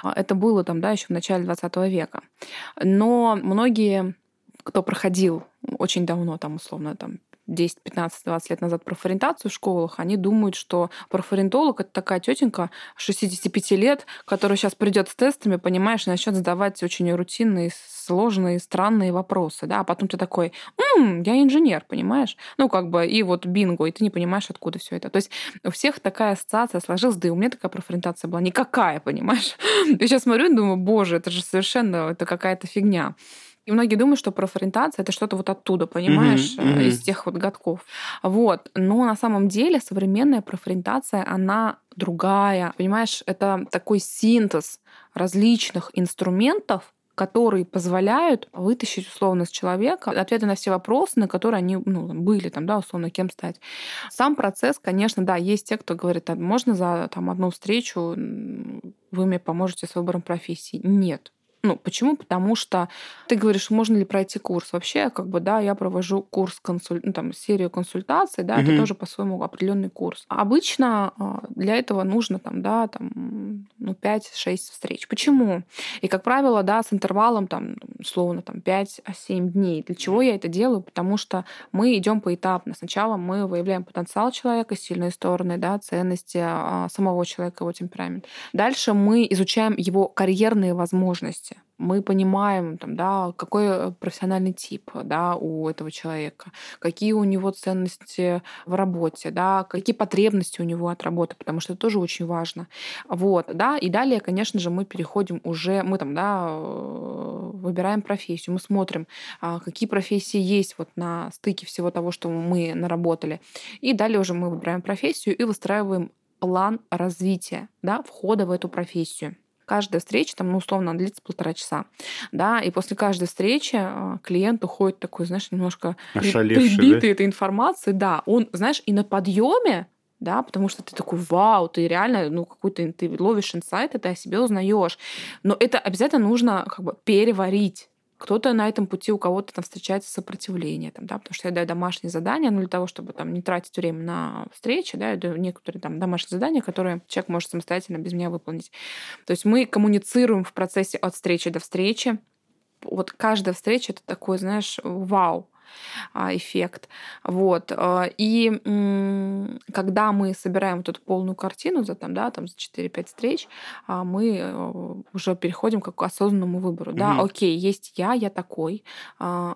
Это было там, да, еще в начале 20 века. Но многие кто проходил очень давно, там, условно, там, 10, 15, 20 лет назад профориентацию в школах, они думают, что профориентолог это такая тетенька 65 лет, которая сейчас придет с тестами, понимаешь, и начнет задавать очень рутинные, сложные, странные вопросы, да, а потом ты такой, М, я инженер, понимаешь? Ну, как бы, и вот бинго, и ты не понимаешь, откуда все это. То есть у всех такая ассоциация сложилась, да и у меня такая профориентация была никакая, понимаешь? Я сейчас смотрю и думаю, боже, это же совершенно, это какая-то фигня. И многие думают, что профориентация это что-то вот оттуда, понимаешь, mm-hmm, mm-hmm. из тех вот годков. Вот. Но на самом деле современная профориентация, она другая. Понимаешь, это такой синтез различных инструментов, которые позволяют вытащить условно с человека ответы на все вопросы, на которые они ну, были, там, да, условно, кем стать. Сам процесс, конечно, да, есть те, кто говорит, а можно за там, одну встречу вы мне поможете с выбором профессии. Нет. Ну, почему? Потому что ты говоришь, можно ли пройти курс. Вообще, как бы, да, я провожу курс, консуль... ну, там, серию консультаций, да, угу. это тоже по-своему определенный курс. Обычно а, для этого нужно, там, да, там, ну, 5-6 встреч. Почему? И, как правило, да, с интервалом, там, условно, там, 5-7 дней. Для чего я это делаю? Потому что мы идем поэтапно. Сначала мы выявляем потенциал человека, сильные стороны, да, ценности а, самого человека, его темперамент. Дальше мы изучаем его карьерные возможности мы понимаем, там, да, какой э, профессиональный тип да, у этого человека, какие у него ценности в работе, да, какие потребности у него от работы, потому что это тоже очень важно. Вот, да, и далее, конечно же, мы переходим уже, мы там, да, э, выбираем профессию, мы смотрим, а, какие профессии есть вот на стыке всего того, что мы наработали. И далее уже мы выбираем профессию и выстраиваем план развития, да, входа в эту профессию каждая встреча, там, ну, условно, длится полтора часа, да, и после каждой встречи а, клиент уходит такой, знаешь, немножко Ошалевший, прибитый да? этой информацией, да, он, знаешь, и на подъеме да, потому что ты такой, вау, ты реально, ну, какой-то, ты ловишь инсайт, и ты о себе узнаешь. Но это обязательно нужно как бы переварить, кто-то на этом пути, у кого-то там встречается сопротивление, там, да, потому что я даю домашние задания, ну, для того, чтобы там не тратить время на встречи, да, я даю некоторые там домашние задания, которые человек может самостоятельно без меня выполнить. То есть мы коммуницируем в процессе от встречи до встречи. Вот каждая встреча — это такой, знаешь, вау, эффект. Вот. А, и когда мы собираем вот эту полную картину за, там, да, там, за 4-5 встреч, а, мы э, уже переходим к осознанному выбору. Угу. Да, окей, есть я, я такой э,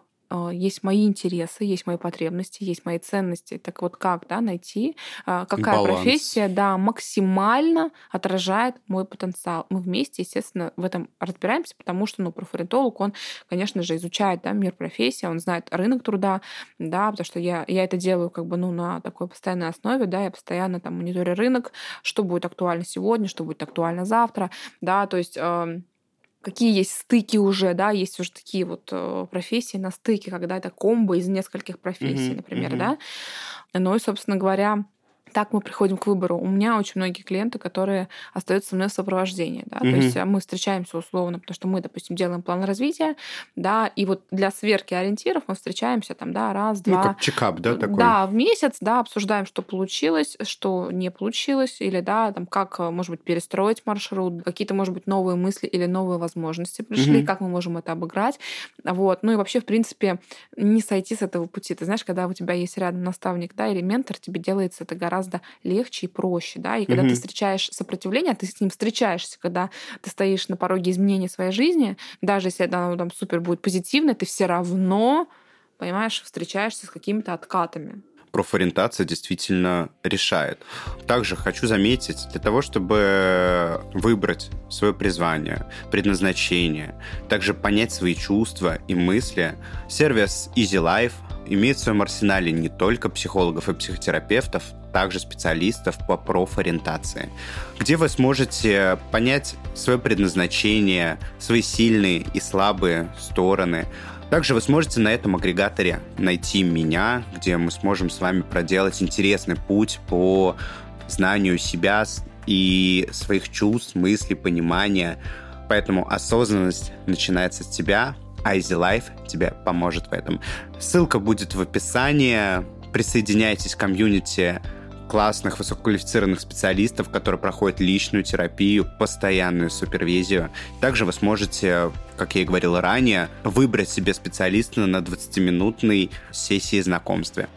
есть мои интересы, есть мои потребности, есть мои ценности. Так вот как, да, найти, э, какая Баланс. профессия, да, максимально отражает мой потенциал. Мы вместе, естественно, в этом разбираемся, потому что, ну, профориентолог, он, конечно же, изучает, да, мир профессии, он знает рынок труда, да, потому что я, я это делаю как бы, ну, на такой постоянной основе, да, я постоянно там мониторю рынок, что будет актуально сегодня, что будет актуально завтра, да, то есть э, какие есть стыки уже, да, есть уже такие вот э, профессии на стыке, когда это комбо из нескольких профессий, mm-hmm, например, mm-hmm. да. Ну и, собственно говоря, так мы приходим к выбору. У меня очень многие клиенты, которые остаются со мной в сопровождении. Да? Mm-hmm. То есть э, мы встречаемся условно, потому что мы, допустим, делаем план развития, да, и вот для сверки ориентиров мы встречаемся там, да, раз, ну, два. Ну, как чекап, да, такой? Да, в месяц, да, обсуждаем, что получилось, что не получилось, или, да, там, как, э, может быть, перестроить маршрут, какие-то, может быть, новые мысли или новые возможности пришли, mm-hmm. как мы можем это обыграть. Вот. Ну и вообще, в принципе, не сойти с этого пути. Ты знаешь, когда у тебя есть рядом наставник, да, или ментор, тебе делается это гораздо гораздо легче и проще, да, и когда mm-hmm. ты встречаешь сопротивление, ты с ним встречаешься, когда ты стоишь на пороге изменения своей жизни, даже если оно там супер будет позитивное, ты все равно, понимаешь, встречаешься с какими-то откатами профориентация действительно решает. Также хочу заметить, для того, чтобы выбрать свое призвание, предназначение, также понять свои чувства и мысли, сервис Easy Life имеет в своем арсенале не только психологов и психотерапевтов, также специалистов по профориентации, где вы сможете понять свое предназначение, свои сильные и слабые стороны. Также вы сможете на этом агрегаторе найти меня, где мы сможем с вами проделать интересный путь по знанию себя и своих чувств, мыслей, понимания. Поэтому осознанность начинается с тебя, а Life тебе поможет в этом. Ссылка будет в описании. Присоединяйтесь к комьюнити классных, высококвалифицированных специалистов, которые проходят личную терапию, постоянную супервизию. Также вы сможете, как я и говорил ранее, выбрать себе специалиста на 20-минутной сессии знакомства.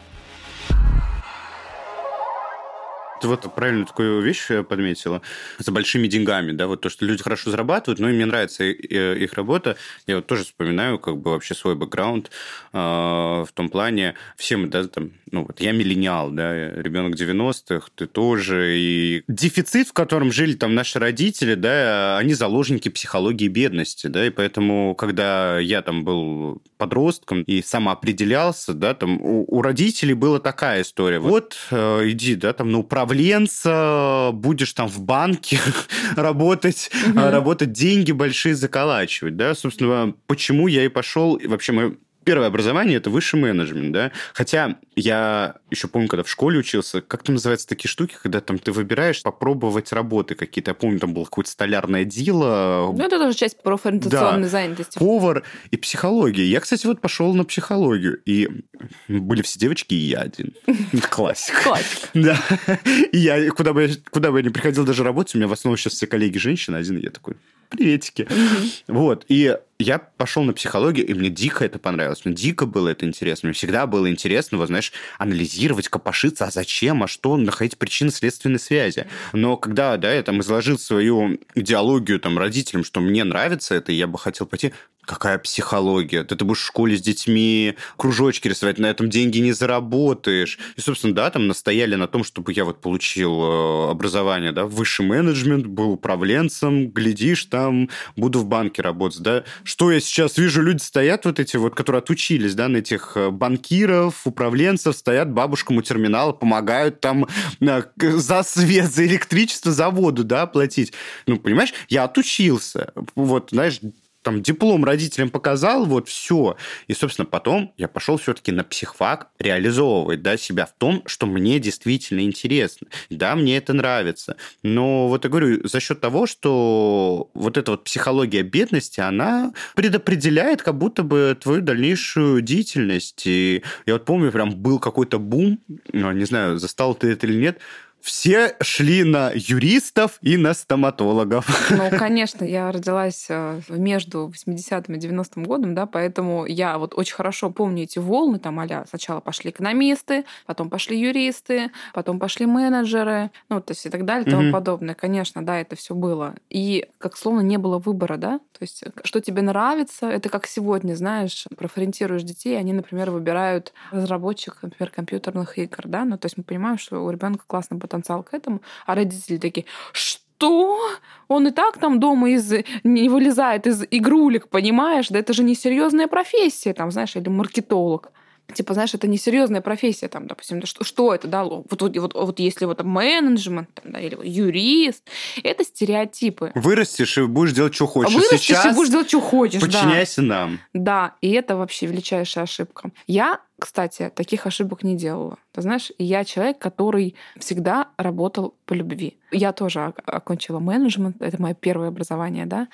Ты вот правильно такую вещь подметила. За большими деньгами, да, вот то, что люди хорошо зарабатывают, но и мне нравится их работа. Я вот тоже вспоминаю как бы вообще свой бэкграунд э, в том плане. Все мы, да, там, ну вот я миллениал, да, ребенок 90-х, ты тоже. И дефицит, в котором жили там наши родители, да, они заложники психологии бедности, да, и поэтому, когда я там был подростком и самоопределялся, да, там у, у родителей была такая история. Вот э, иди, да, там на управленца, будешь там в банке работать, угу. работать, деньги большие заколачивать, да, собственно, почему я и пошел, вообще мы первое образование это высший менеджмент, да. Хотя я еще помню, когда в школе учился, как там называются такие штуки, когда там ты выбираешь попробовать работы какие-то. Я помню, там было какое-то столярное дело. Ну, это тоже часть профориентационной да. занятости. Повар и психология. Я, кстати, вот пошел на психологию. И были все девочки, и я один. Классик. Классик. Да. И я, куда бы я, куда бы я ни приходил даже работать, у меня в основном сейчас все коллеги женщины, один я такой, приветики. Вот. И я пошел на психологию, и мне дико это понравилось. Мне дико было это интересно. Мне всегда было интересно, вот, знаешь, анализировать, копошиться, а зачем, а что, находить причины следственной связи. Но когда, да, я там изложил свою идеологию там родителям, что мне нравится это, и я бы хотел пойти, Какая психология? Ты, ты будешь в школе с детьми кружочки рисовать, на этом деньги не заработаешь. И, собственно, да, там настояли на том, чтобы я вот получил э, образование, да, высший менеджмент, был управленцем, глядишь, там буду в банке работать, да. Что я сейчас вижу, люди стоят вот эти вот, которые отучились, да, на этих э, банкиров, управленцев, стоят бабушкам у терминала, помогают там э, за свет, за электричество, за воду, да, платить. Ну, понимаешь, я отучился. Вот, знаешь, там диплом родителям показал, вот все. И, собственно, потом я пошел все-таки на психфак реализовывать да, себя в том, что мне действительно интересно. Да, мне это нравится. Но вот я говорю, за счет того, что вот эта вот психология бедности, она предопределяет как будто бы твою дальнейшую деятельность. И я вот помню, прям был какой-то бум, не знаю, застал ты это или нет, все шли на юристов и на стоматологов. Ну, конечно, я родилась э, между 80-м и 90-м годом, да, поэтому я вот очень хорошо помню эти волны, там, а сначала пошли экономисты, потом пошли юристы, потом пошли менеджеры, ну, то есть и так далее и тому mm-hmm. подобное. Конечно, да, это все было. И как словно не было выбора, да, то есть э, что тебе нравится, это как сегодня, знаешь, профориентируешь детей, они, например, выбирают разработчик, например, компьютерных игр, да, ну, то есть мы понимаем, что у ребенка классный потенциал к этому, а родители такие, что? Он и так там дома из не вылезает из игрулек, понимаешь? Да это же не серьезная профессия, там, знаешь, или маркетолог типа, знаешь, это несерьезная профессия, там, допустим, что, что это, да, вот, вот, вот, вот если вот менеджмент, там, да, или юрист, это стереотипы. Вырастешь и будешь делать, что хочешь. Вырастешь Сейчас и будешь делать, что хочешь, Подчиняйся да. нам. Да, и это вообще величайшая ошибка. Я кстати, таких ошибок не делала. Ты знаешь, я человек, который всегда работал по любви. Я тоже окончила менеджмент, это мое первое образование, да,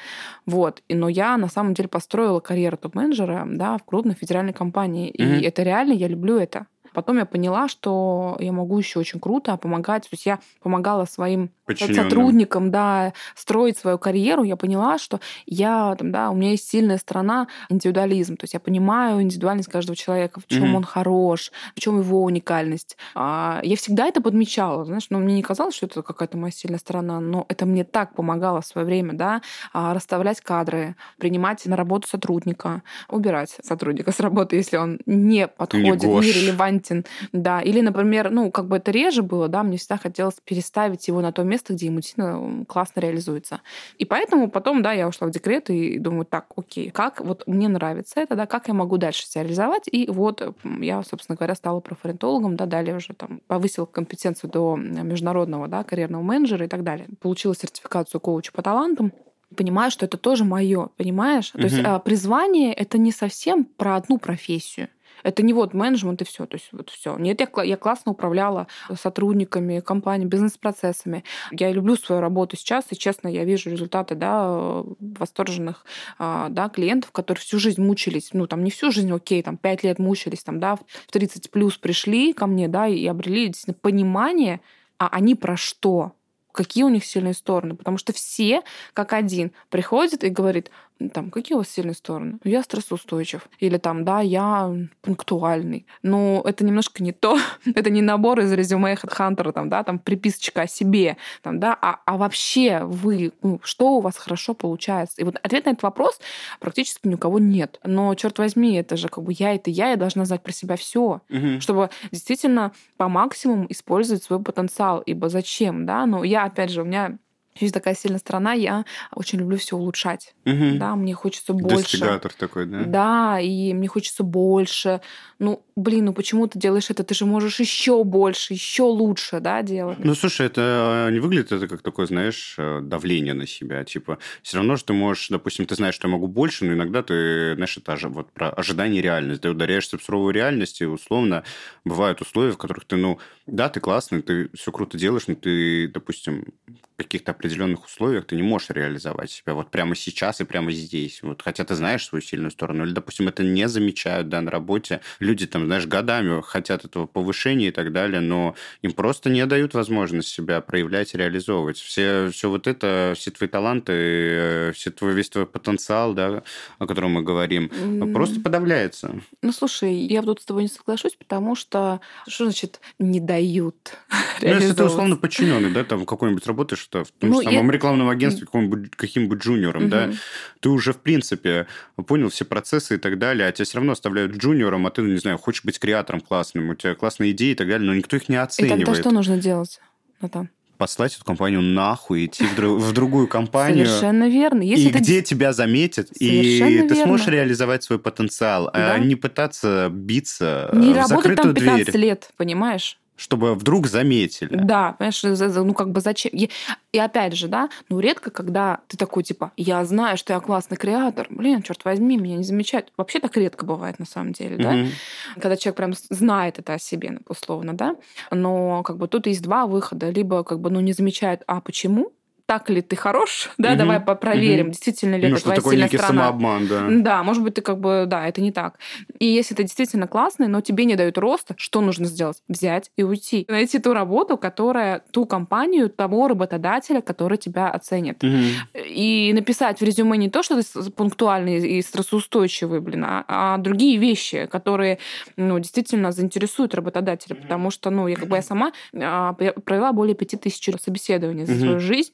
вот. Но я на самом деле построила карьеру топ-менеджера, да, в крупной федеральной компании, mm-hmm. и это реально, я люблю это. Потом я поняла, что я могу еще очень круто помогать. То есть я помогала своим сотрудникам, да, строить свою карьеру. Я поняла, что я, там, да, у меня есть сильная сторона индивидуализм. То есть я понимаю индивидуальность каждого человека, в чем mm-hmm. он хорош, в чем его уникальность. А, я всегда это подмечала, знаешь, но мне не казалось, что это какая-то моя сильная сторона, но это мне так помогало в свое время, да, а, расставлять кадры, принимать на работу сотрудника, убирать сотрудника с работы, если он не подходит, не, не релевантен релевантен, да. Или, например, ну, как бы это реже было, да, мне всегда хотелось переставить его на то место, где ему действительно классно реализуется. И поэтому потом, да, я ушла в декрет и думаю, так, окей, как вот мне нравится это, да, как я могу дальше себя реализовать? И вот я, собственно говоря, стала профориентологом, да, далее уже там повысила компетенцию до международного, да, карьерного менеджера и так далее. Получила сертификацию коуча по талантам, понимаю, что это тоже мое, понимаешь? Угу. То есть а, призвание это не совсем про одну профессию. Это не вот менеджмент и все. То есть вот все. Нет, я, я классно управляла сотрудниками компании, бизнес-процессами. Я люблю свою работу сейчас, и честно, я вижу результаты да, восторженных а, да, клиентов, которые всю жизнь мучились. Ну, там не всю жизнь, окей, там 5 лет мучились, там, да, в 30 плюс пришли ко мне, да, и обрели действительно понимание, а они про что? какие у них сильные стороны. Потому что все, как один, приходят и говорит, там, какие у вас сильные стороны? Я стрессоустойчив. Или там, да, я пунктуальный. Но это немножко не то. это не набор из резюме HeadHunter, там, да, там приписочка о себе, там, да, а, а вообще вы, ну, что у вас хорошо получается? И вот ответ на этот вопрос практически ни у кого нет. Но, черт возьми, это же как бы я, это я, я должна знать про себя все, угу. чтобы действительно по максимуму использовать свой потенциал. Ибо зачем, да? Но я, опять же, у меня есть такая сильная сторона, я очень люблю все улучшать. Угу. Да, мне хочется больше. Достигатор такой, да? Да, и мне хочется больше. Ну, блин, ну почему ты делаешь это? Ты же можешь еще больше, еще лучше, да, делать. Ну, слушай, это не выглядит это как такое, знаешь, э, давление на себя. Типа, все равно что ты можешь, допустим, ты знаешь, что я могу больше, но иногда ты, знаешь, это же вот про ожидание реальность. Ты ударяешься в суровую реальность, и условно бывают условия, в которых ты, ну, да, ты классный, ты все круто делаешь, но ты, допустим, в каких-то определенных условиях ты не можешь реализовать себя вот прямо сейчас и прямо здесь. Вот, хотя ты знаешь свою сильную сторону. Или, допустим, это не замечают да, на работе. Люди там, знаешь, годами хотят этого повышения и так далее, но им просто не дают возможность себя проявлять реализовывать. Все, все вот это, все твои таланты, э, все твой, весь твой потенциал, да, о котором мы говорим, mm. просто подавляется. Ну, слушай, я тут с тобой не соглашусь, потому что что значит не дают Ну, если ты условно подчиненный, да, там какой-нибудь работаешь что в том ну, самом я... рекламном агентстве каким-нибудь, каким-нибудь джуниором, угу. да, ты уже, в принципе, понял все процессы и так далее, а тебя все равно оставляют джуниором, а ты, не знаю, хочешь быть креатором классным, у тебя классные идеи и так далее, но никто их не оценивает. И тогда что нужно делать, Натан? послать эту компанию нахуй, идти в, друг, в другую компанию. Совершенно верно. Если и это... где тебя заметят, Совершенно и верно. ты сможешь реализовать свой потенциал, а да. а не пытаться биться не в работать там 15 дверь. лет, понимаешь? Чтобы вдруг заметили. Да, понимаешь, ну как бы зачем? И опять же, да, ну редко, когда ты такой, типа, я знаю, что я классный креатор, блин, черт возьми, меня не замечают. Вообще так редко бывает на самом деле, да, mm-hmm. когда человек прям знает это о себе, условно, да, но как бы тут есть два выхода. Либо как бы, ну, не замечают, а почему, так ли ты хорош, да, угу. давай проверим, угу. действительно ли ну, это твоя сильная сторона. самообман, да. Да, может быть, ты как бы, да, это не так. И если это действительно классный, но тебе не дают роста, что нужно сделать? Взять и уйти. Найти ту работу, которая, ту компанию, того работодателя, который тебя оценит. Угу. И написать в резюме не то, что ты пунктуальный и стрессоустойчивый, блин, а, а другие вещи, которые, ну, действительно заинтересуют работодателя, потому что, ну, я как бы я сама а, провела более пяти тысяч собеседований за свою жизнь,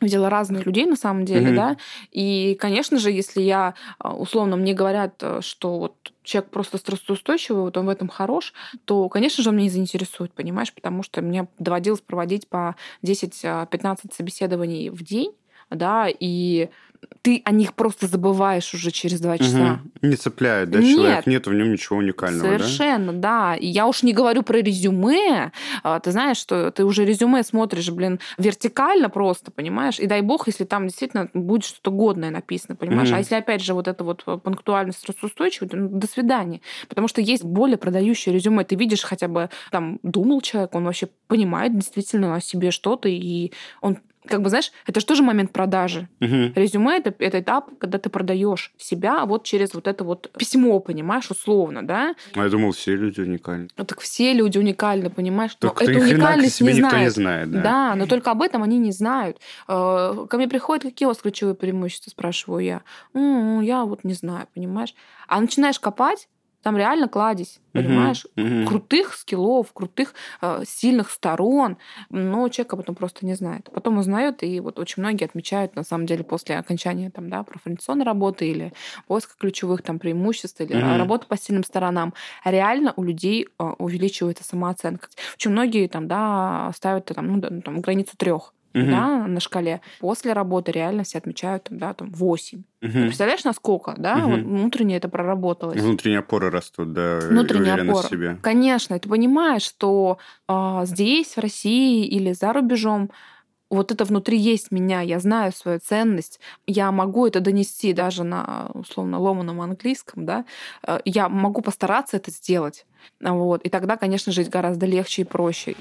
видела разных людей на самом деле, да, и, конечно же, если я, а, условно, мне говорят, э, что вот человек просто стрессоустойчивый, вот он в этом хорош, то, конечно же, он меня не заинтересует, понимаешь, потому что мне доводилось проводить по 10-15 собеседований в день, да, и ты о них просто забываешь уже через два часа. Угу. Не цепляет, да, Нет. человек? Нет в нем ничего уникального, Совершенно, да? да. Я уж не говорю про резюме. А, ты знаешь, что ты уже резюме смотришь, блин, вертикально просто, понимаешь? И дай бог, если там действительно будет что-то годное написано, понимаешь? Угу. А если, опять же, вот это вот пунктуальность, стрессоустойчивость, ну, до свидания. Потому что есть более продающее резюме. Ты видишь хотя бы, там, думал человек, он вообще понимает действительно о себе что-то, и он как бы, знаешь, это же тоже момент продажи. Угу. Резюме это, это этап, когда ты продаешь себя вот через вот это вот письмо, понимаешь, условно, да? А я думал, все люди уникальны. Ну так все люди уникальны, понимаешь? Только но эту уникальность не никто знает. не знает. Да. да, но только об этом они не знают. Э, ко мне приходят, какие у вас ключевые преимущества, спрашиваю я. м я вот не знаю, понимаешь? А начинаешь копать, там реально кладезь, понимаешь? Uh-huh, uh-huh. Крутых скиллов, крутых, э, сильных сторон, но человек об этом просто не знает. Потом узнает, и вот очень многие отмечают, на самом деле, после окончания там, да, профориентационной работы или поиска ключевых там преимуществ или uh-huh. работы по сильным сторонам, реально у людей э, увеличивается самооценка. Очень многие там, да, ставят там, ну, там, границу трех угу. да, на шкале. После работы реально все отмечают там, да, там 8. Угу. Ты представляешь, насколько, да, угу. вот внутренне это проработалось. Внутренние опоры растут, да, Внутренняя опора. в себе. Конечно, ты понимаешь, что э, здесь, в России или за рубежом, вот это внутри есть меня, я знаю свою ценность, я могу это донести даже на условно ломаном английском, да, э, я могу постараться это сделать, вот, и тогда, конечно, жить гораздо легче и проще.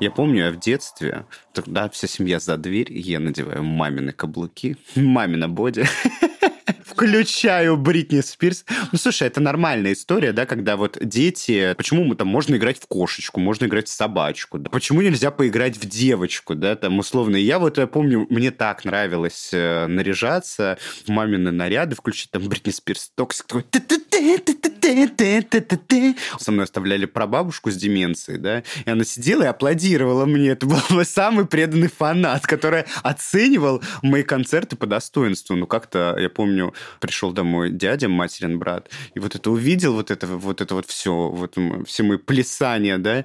Я помню, я в детстве, тогда вся семья за дверь, я надеваю мамины каблуки, мамина боди, включаю Бритни Спирс. Ну, слушай, это нормальная история, да, когда вот дети... Почему мы там можно играть в кошечку, можно играть в собачку? Да? Почему нельзя поиграть в девочку, да, там, условно? я вот я помню, мне так нравилось э, наряжаться в мамины наряды, включить там Бритни Спирс, Toxic, такой со мной оставляли прабабушку с деменцией, да, и она сидела и аплодировала мне. Это был мой самый преданный фанат, который оценивал мои концерты по достоинству. Ну, как-то, я помню, пришел домой дядя, материн брат, и вот это увидел, вот это вот, это вот все, вот все мои плясания, да,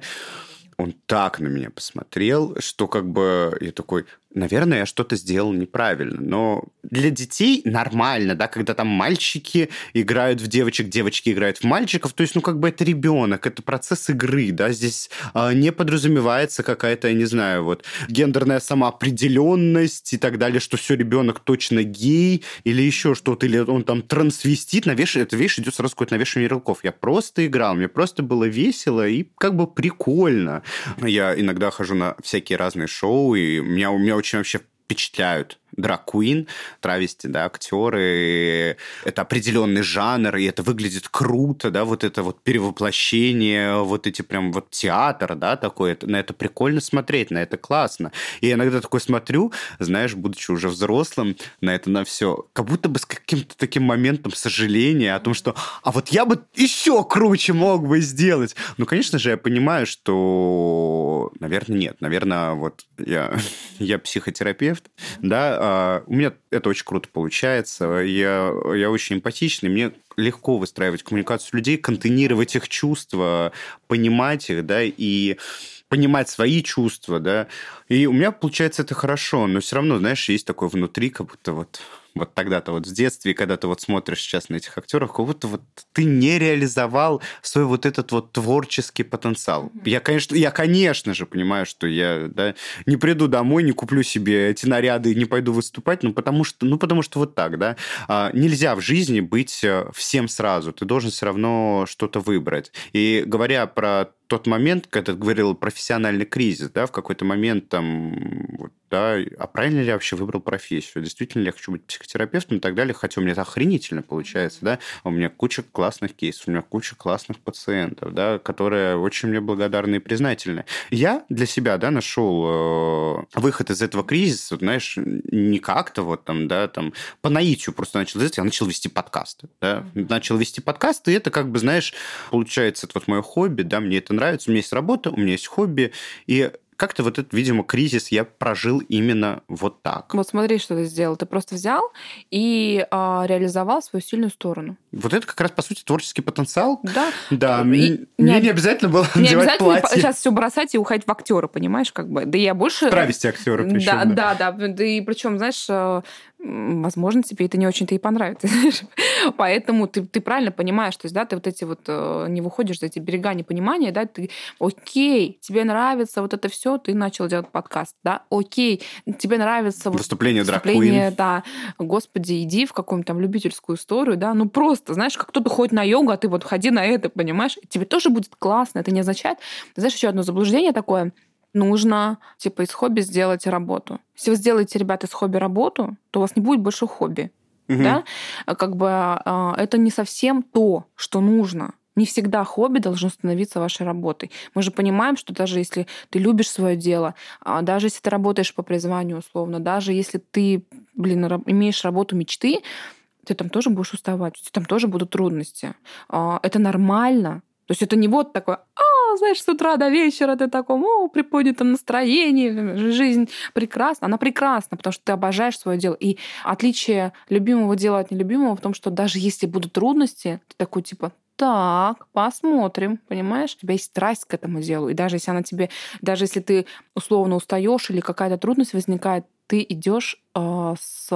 он так на меня посмотрел, что как бы я такой, наверное, я что-то сделал неправильно. Но для детей нормально, да, когда там мальчики играют в девочек, девочки играют в мальчиков. То есть, ну, как бы это ребенок, это процесс игры, да, здесь э, не подразумевается какая-то, я не знаю, вот гендерная самоопределенность и так далее, что все ребенок точно гей или еще что-то, или он там трансвестит, навешивает, это вещь идет сразу какое-то навешивание ярлыков. Я просто играл, мне просто было весело и как бы прикольно. Я иногда хожу на всякие разные шоу, и меня, у меня очень вообще впечатляют драг-куин, травести, да, актеры, это определенный жанр, и это выглядит круто, да, вот это вот перевоплощение, вот эти прям вот театр, да, такой, это, на это прикольно смотреть, на это классно. И я иногда такой смотрю, знаешь, будучи уже взрослым, на это на все, как будто бы с каким-то таким моментом сожаления о том, что, а вот я бы еще круче мог бы сделать. Ну, конечно же, я понимаю, что, наверное, нет, наверное, вот я, я психотерапевт, да, у меня это очень круто получается. Я, я очень эмпатичный. Мне легко выстраивать коммуникацию людей, контейнировать их чувства, понимать их, да, и понимать свои чувства, да. И у меня получается это хорошо, но все равно, знаешь, есть такое внутри, как будто вот вот тогда-то вот в детстве, когда ты вот смотришь сейчас на этих актеров, как будто вот ты не реализовал свой вот этот вот творческий потенциал. Я, конечно, я, конечно же, понимаю, что я да, не приду домой, не куплю себе эти наряды и не пойду выступать, ну потому что, ну потому что вот так, да. А, нельзя в жизни быть э, всем сразу. Ты должен все равно что-то выбрать. И говоря про тот момент, когда ты говорил профессиональный кризис, да, в какой-то момент там, да, а правильно ли я вообще выбрал профессию? Действительно ли я хочу быть психотерапевтом и так далее? Хотя у меня это охренительно получается, да, у меня куча классных кейсов, у меня куча классных пациентов, да, которые очень мне благодарны и признательны. Я для себя, да, нашел э, выход из этого кризиса, вот, знаешь, не как-то вот там, да, там, по наитию просто начал я начал вести подкасты, да, начал вести подкасты, и это как бы, знаешь, получается, это вот мое хобби, да, мне это нравится, у меня есть работа, у меня есть хобби, и как-то вот этот, видимо, кризис я прожил именно вот так. Вот смотри, что ты сделал. Ты просто взял и э, реализовал свою сильную сторону. Вот это как раз, по сути, творческий потенциал. Да. Да. И мне не, не обязательно было не надевать обязательно платье. сейчас все бросать и уходить в актера, понимаешь, как бы. Да я больше... Травести актера причем. Да, да, да. Да, и причем, знаешь, э, возможно, тебе это не очень-то и понравится. Поэтому ты, ты правильно понимаешь, то есть, да, ты вот эти вот э, не выходишь за эти берега непонимания, да, ты, окей, тебе нравится вот это все, ты начал делать подкаст, да, окей, тебе нравится выступление, выступление да, господи, иди в какую-нибудь там любительскую историю, да, ну просто, знаешь, как кто-то ходит на йогу, а ты вот ходи на это, понимаешь, тебе тоже будет классно, это не означает, знаешь, еще одно заблуждение такое, нужно, типа, из хобби сделать работу. Если вы сделаете, ребята, из хобби работу, то у вас не будет больше хобби. Угу. Да? Как бы а, это не совсем то, что нужно. Не всегда хобби должно становиться вашей работой. Мы же понимаем, что даже если ты любишь свое дело, а, даже если ты работаешь по призванию условно, даже если ты, блин, имеешь работу мечты, ты там тоже будешь уставать, там тоже будут трудности. А, это нормально. То есть это не вот такое, а, знаешь, с утра до вечера ты таком, о, приподнятом настроении, жизнь прекрасна. Она прекрасна, потому что ты обожаешь свое дело. И отличие любимого дела от нелюбимого в том, что даже если будут трудности, ты такой типа, так, посмотрим, понимаешь? У тебя есть страсть к этому делу. И даже если она тебе, даже если ты условно устаешь или какая-то трудность возникает, ты идешь с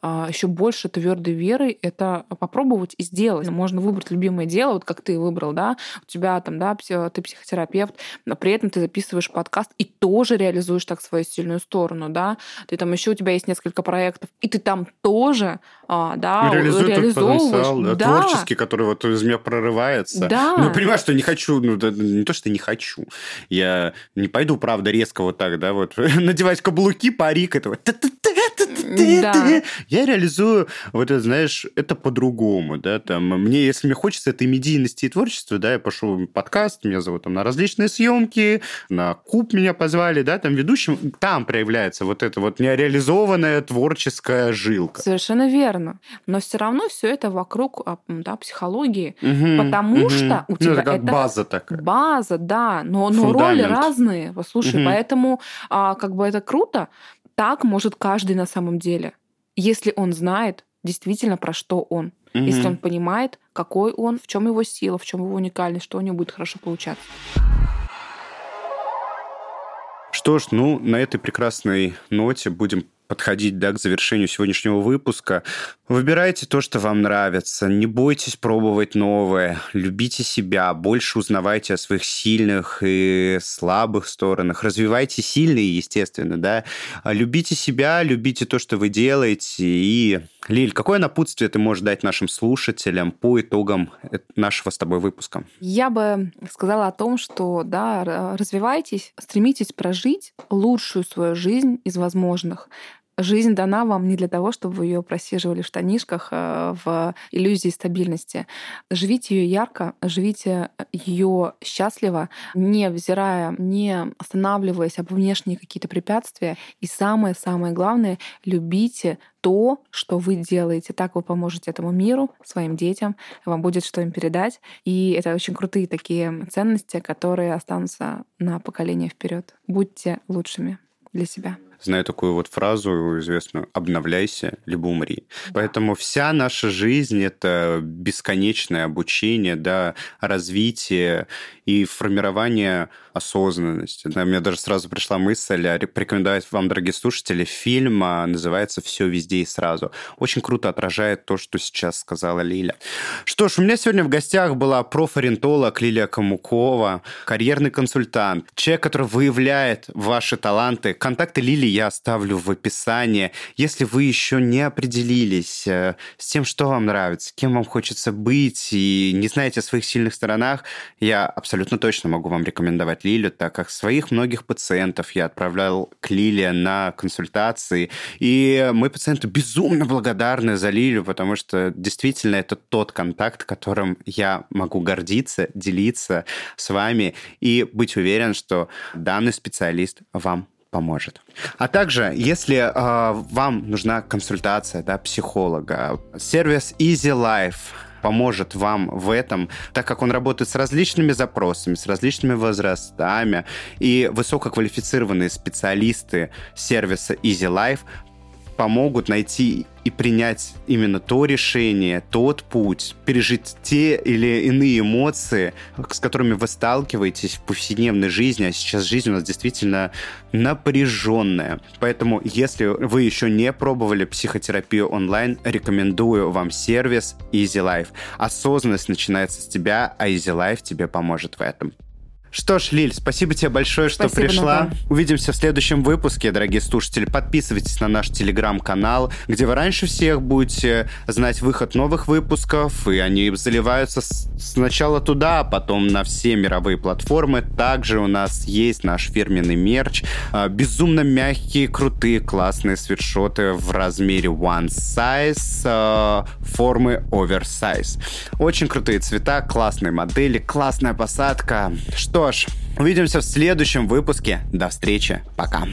а, еще больше твердой верой это попробовать и сделать. Можно выбрать любимое дело, вот как ты выбрал, да, у тебя там, да, ты психотерапевт, но при этом ты записываешь подкаст и тоже реализуешь так свою сильную сторону, да, ты там еще у тебя есть несколько проектов, и ты там тоже, а, да, реализуешь. Потенциал, да, да. творческий, который вот из меня прорывается. Да. Ну, понимаешь, что не хочу, ну, не то, что не хочу, я не пойду, правда, резко вот так, да, вот надевать каблуки, парик, этого да. я реализую, вот это, знаешь, это по-другому, да, там, мне, если мне хочется этой медийности и творчества, да, я пошел в подкаст, меня зовут там на различные съемки, на куб меня позвали, да, там ведущим, там проявляется вот эта вот нереализованная творческая жилка. Совершенно верно. Но все равно все это вокруг а, да, психологии, угу, потому угу. что у тебя ну, это, как это база такая. База, да, но, но роли разные. Послушай, угу. поэтому а, как бы это круто, так может каждый на самом деле, если он знает действительно про что он, угу. если он понимает, какой он, в чем его сила, в чем его уникальность, что у него будет хорошо получаться. Что ж, ну, на этой прекрасной ноте будем подходить да, к завершению сегодняшнего выпуска. Выбирайте то, что вам нравится. Не бойтесь пробовать новое. Любите себя. Больше узнавайте о своих сильных и слабых сторонах. Развивайте сильные, естественно, да. Любите себя, любите то, что вы делаете. И, Лиль, какое напутствие ты можешь дать нашим слушателям по итогам нашего с тобой выпуска? Я бы сказала о том, что, да, развивайтесь, стремитесь прожить лучшую свою жизнь из возможных жизнь дана вам не для того, чтобы вы ее просиживали в штанишках э, в иллюзии стабильности. Живите ее ярко, живите ее счастливо, не взирая, не останавливаясь об внешние какие-то препятствия. И самое-самое главное, любите то, что вы делаете. Так вы поможете этому миру, своим детям, вам будет что им передать. И это очень крутые такие ценности, которые останутся на поколение вперед. Будьте лучшими для себя. Знаю такую вот фразу известную «обновляйся, либо умри». Да. Поэтому вся наша жизнь — это бесконечное обучение, да, развитие и формирование осознанности. Да, мне даже сразу пришла мысль порекомендовать вам, дорогие слушатели, фильм а, называется «Все везде и сразу». Очень круто отражает то, что сейчас сказала Лиля. Что ж, у меня сегодня в гостях была профориентолог Лилия Камукова, карьерный консультант, человек, который выявляет ваши таланты. Контакты Лили я оставлю в описании. Если вы еще не определились э, с тем, что вам нравится, кем вам хочется быть, и не знаете о своих сильных сторонах, я абсолютно точно могу вам рекомендовать Лилю, так как своих многих пациентов я отправлял к Лиле на консультации, и мы пациенты безумно благодарны за Лилю, потому что действительно это тот контакт, которым я могу гордиться, делиться с вами и быть уверен, что данный специалист вам поможет. А также, если э, вам нужна консультация да, психолога, сервис Easy Life поможет вам в этом, так как он работает с различными запросами, с различными возрастами, и высококвалифицированные специалисты сервиса Easy Life помогут найти и принять именно то решение, тот путь, пережить те или иные эмоции, с которыми вы сталкиваетесь в повседневной жизни, а сейчас жизнь у нас действительно напряженная. Поэтому, если вы еще не пробовали психотерапию онлайн, рекомендую вам сервис Easy Life. Осознанность начинается с тебя, а Easy Life тебе поможет в этом. Что ж, Лиль, спасибо тебе большое, что спасибо, пришла. Натан. Увидимся в следующем выпуске, дорогие слушатели. Подписывайтесь на наш телеграм-канал, где вы раньше всех будете знать выход новых выпусков, и они заливаются сначала туда, а потом на все мировые платформы. Также у нас есть наш фирменный мерч. А, безумно мягкие, крутые, классные свитшоты в размере one size, а, формы oversize. Очень крутые цвета, классные модели, классная посадка. Что что ж, увидимся в следующем выпуске. До встречи. Пока.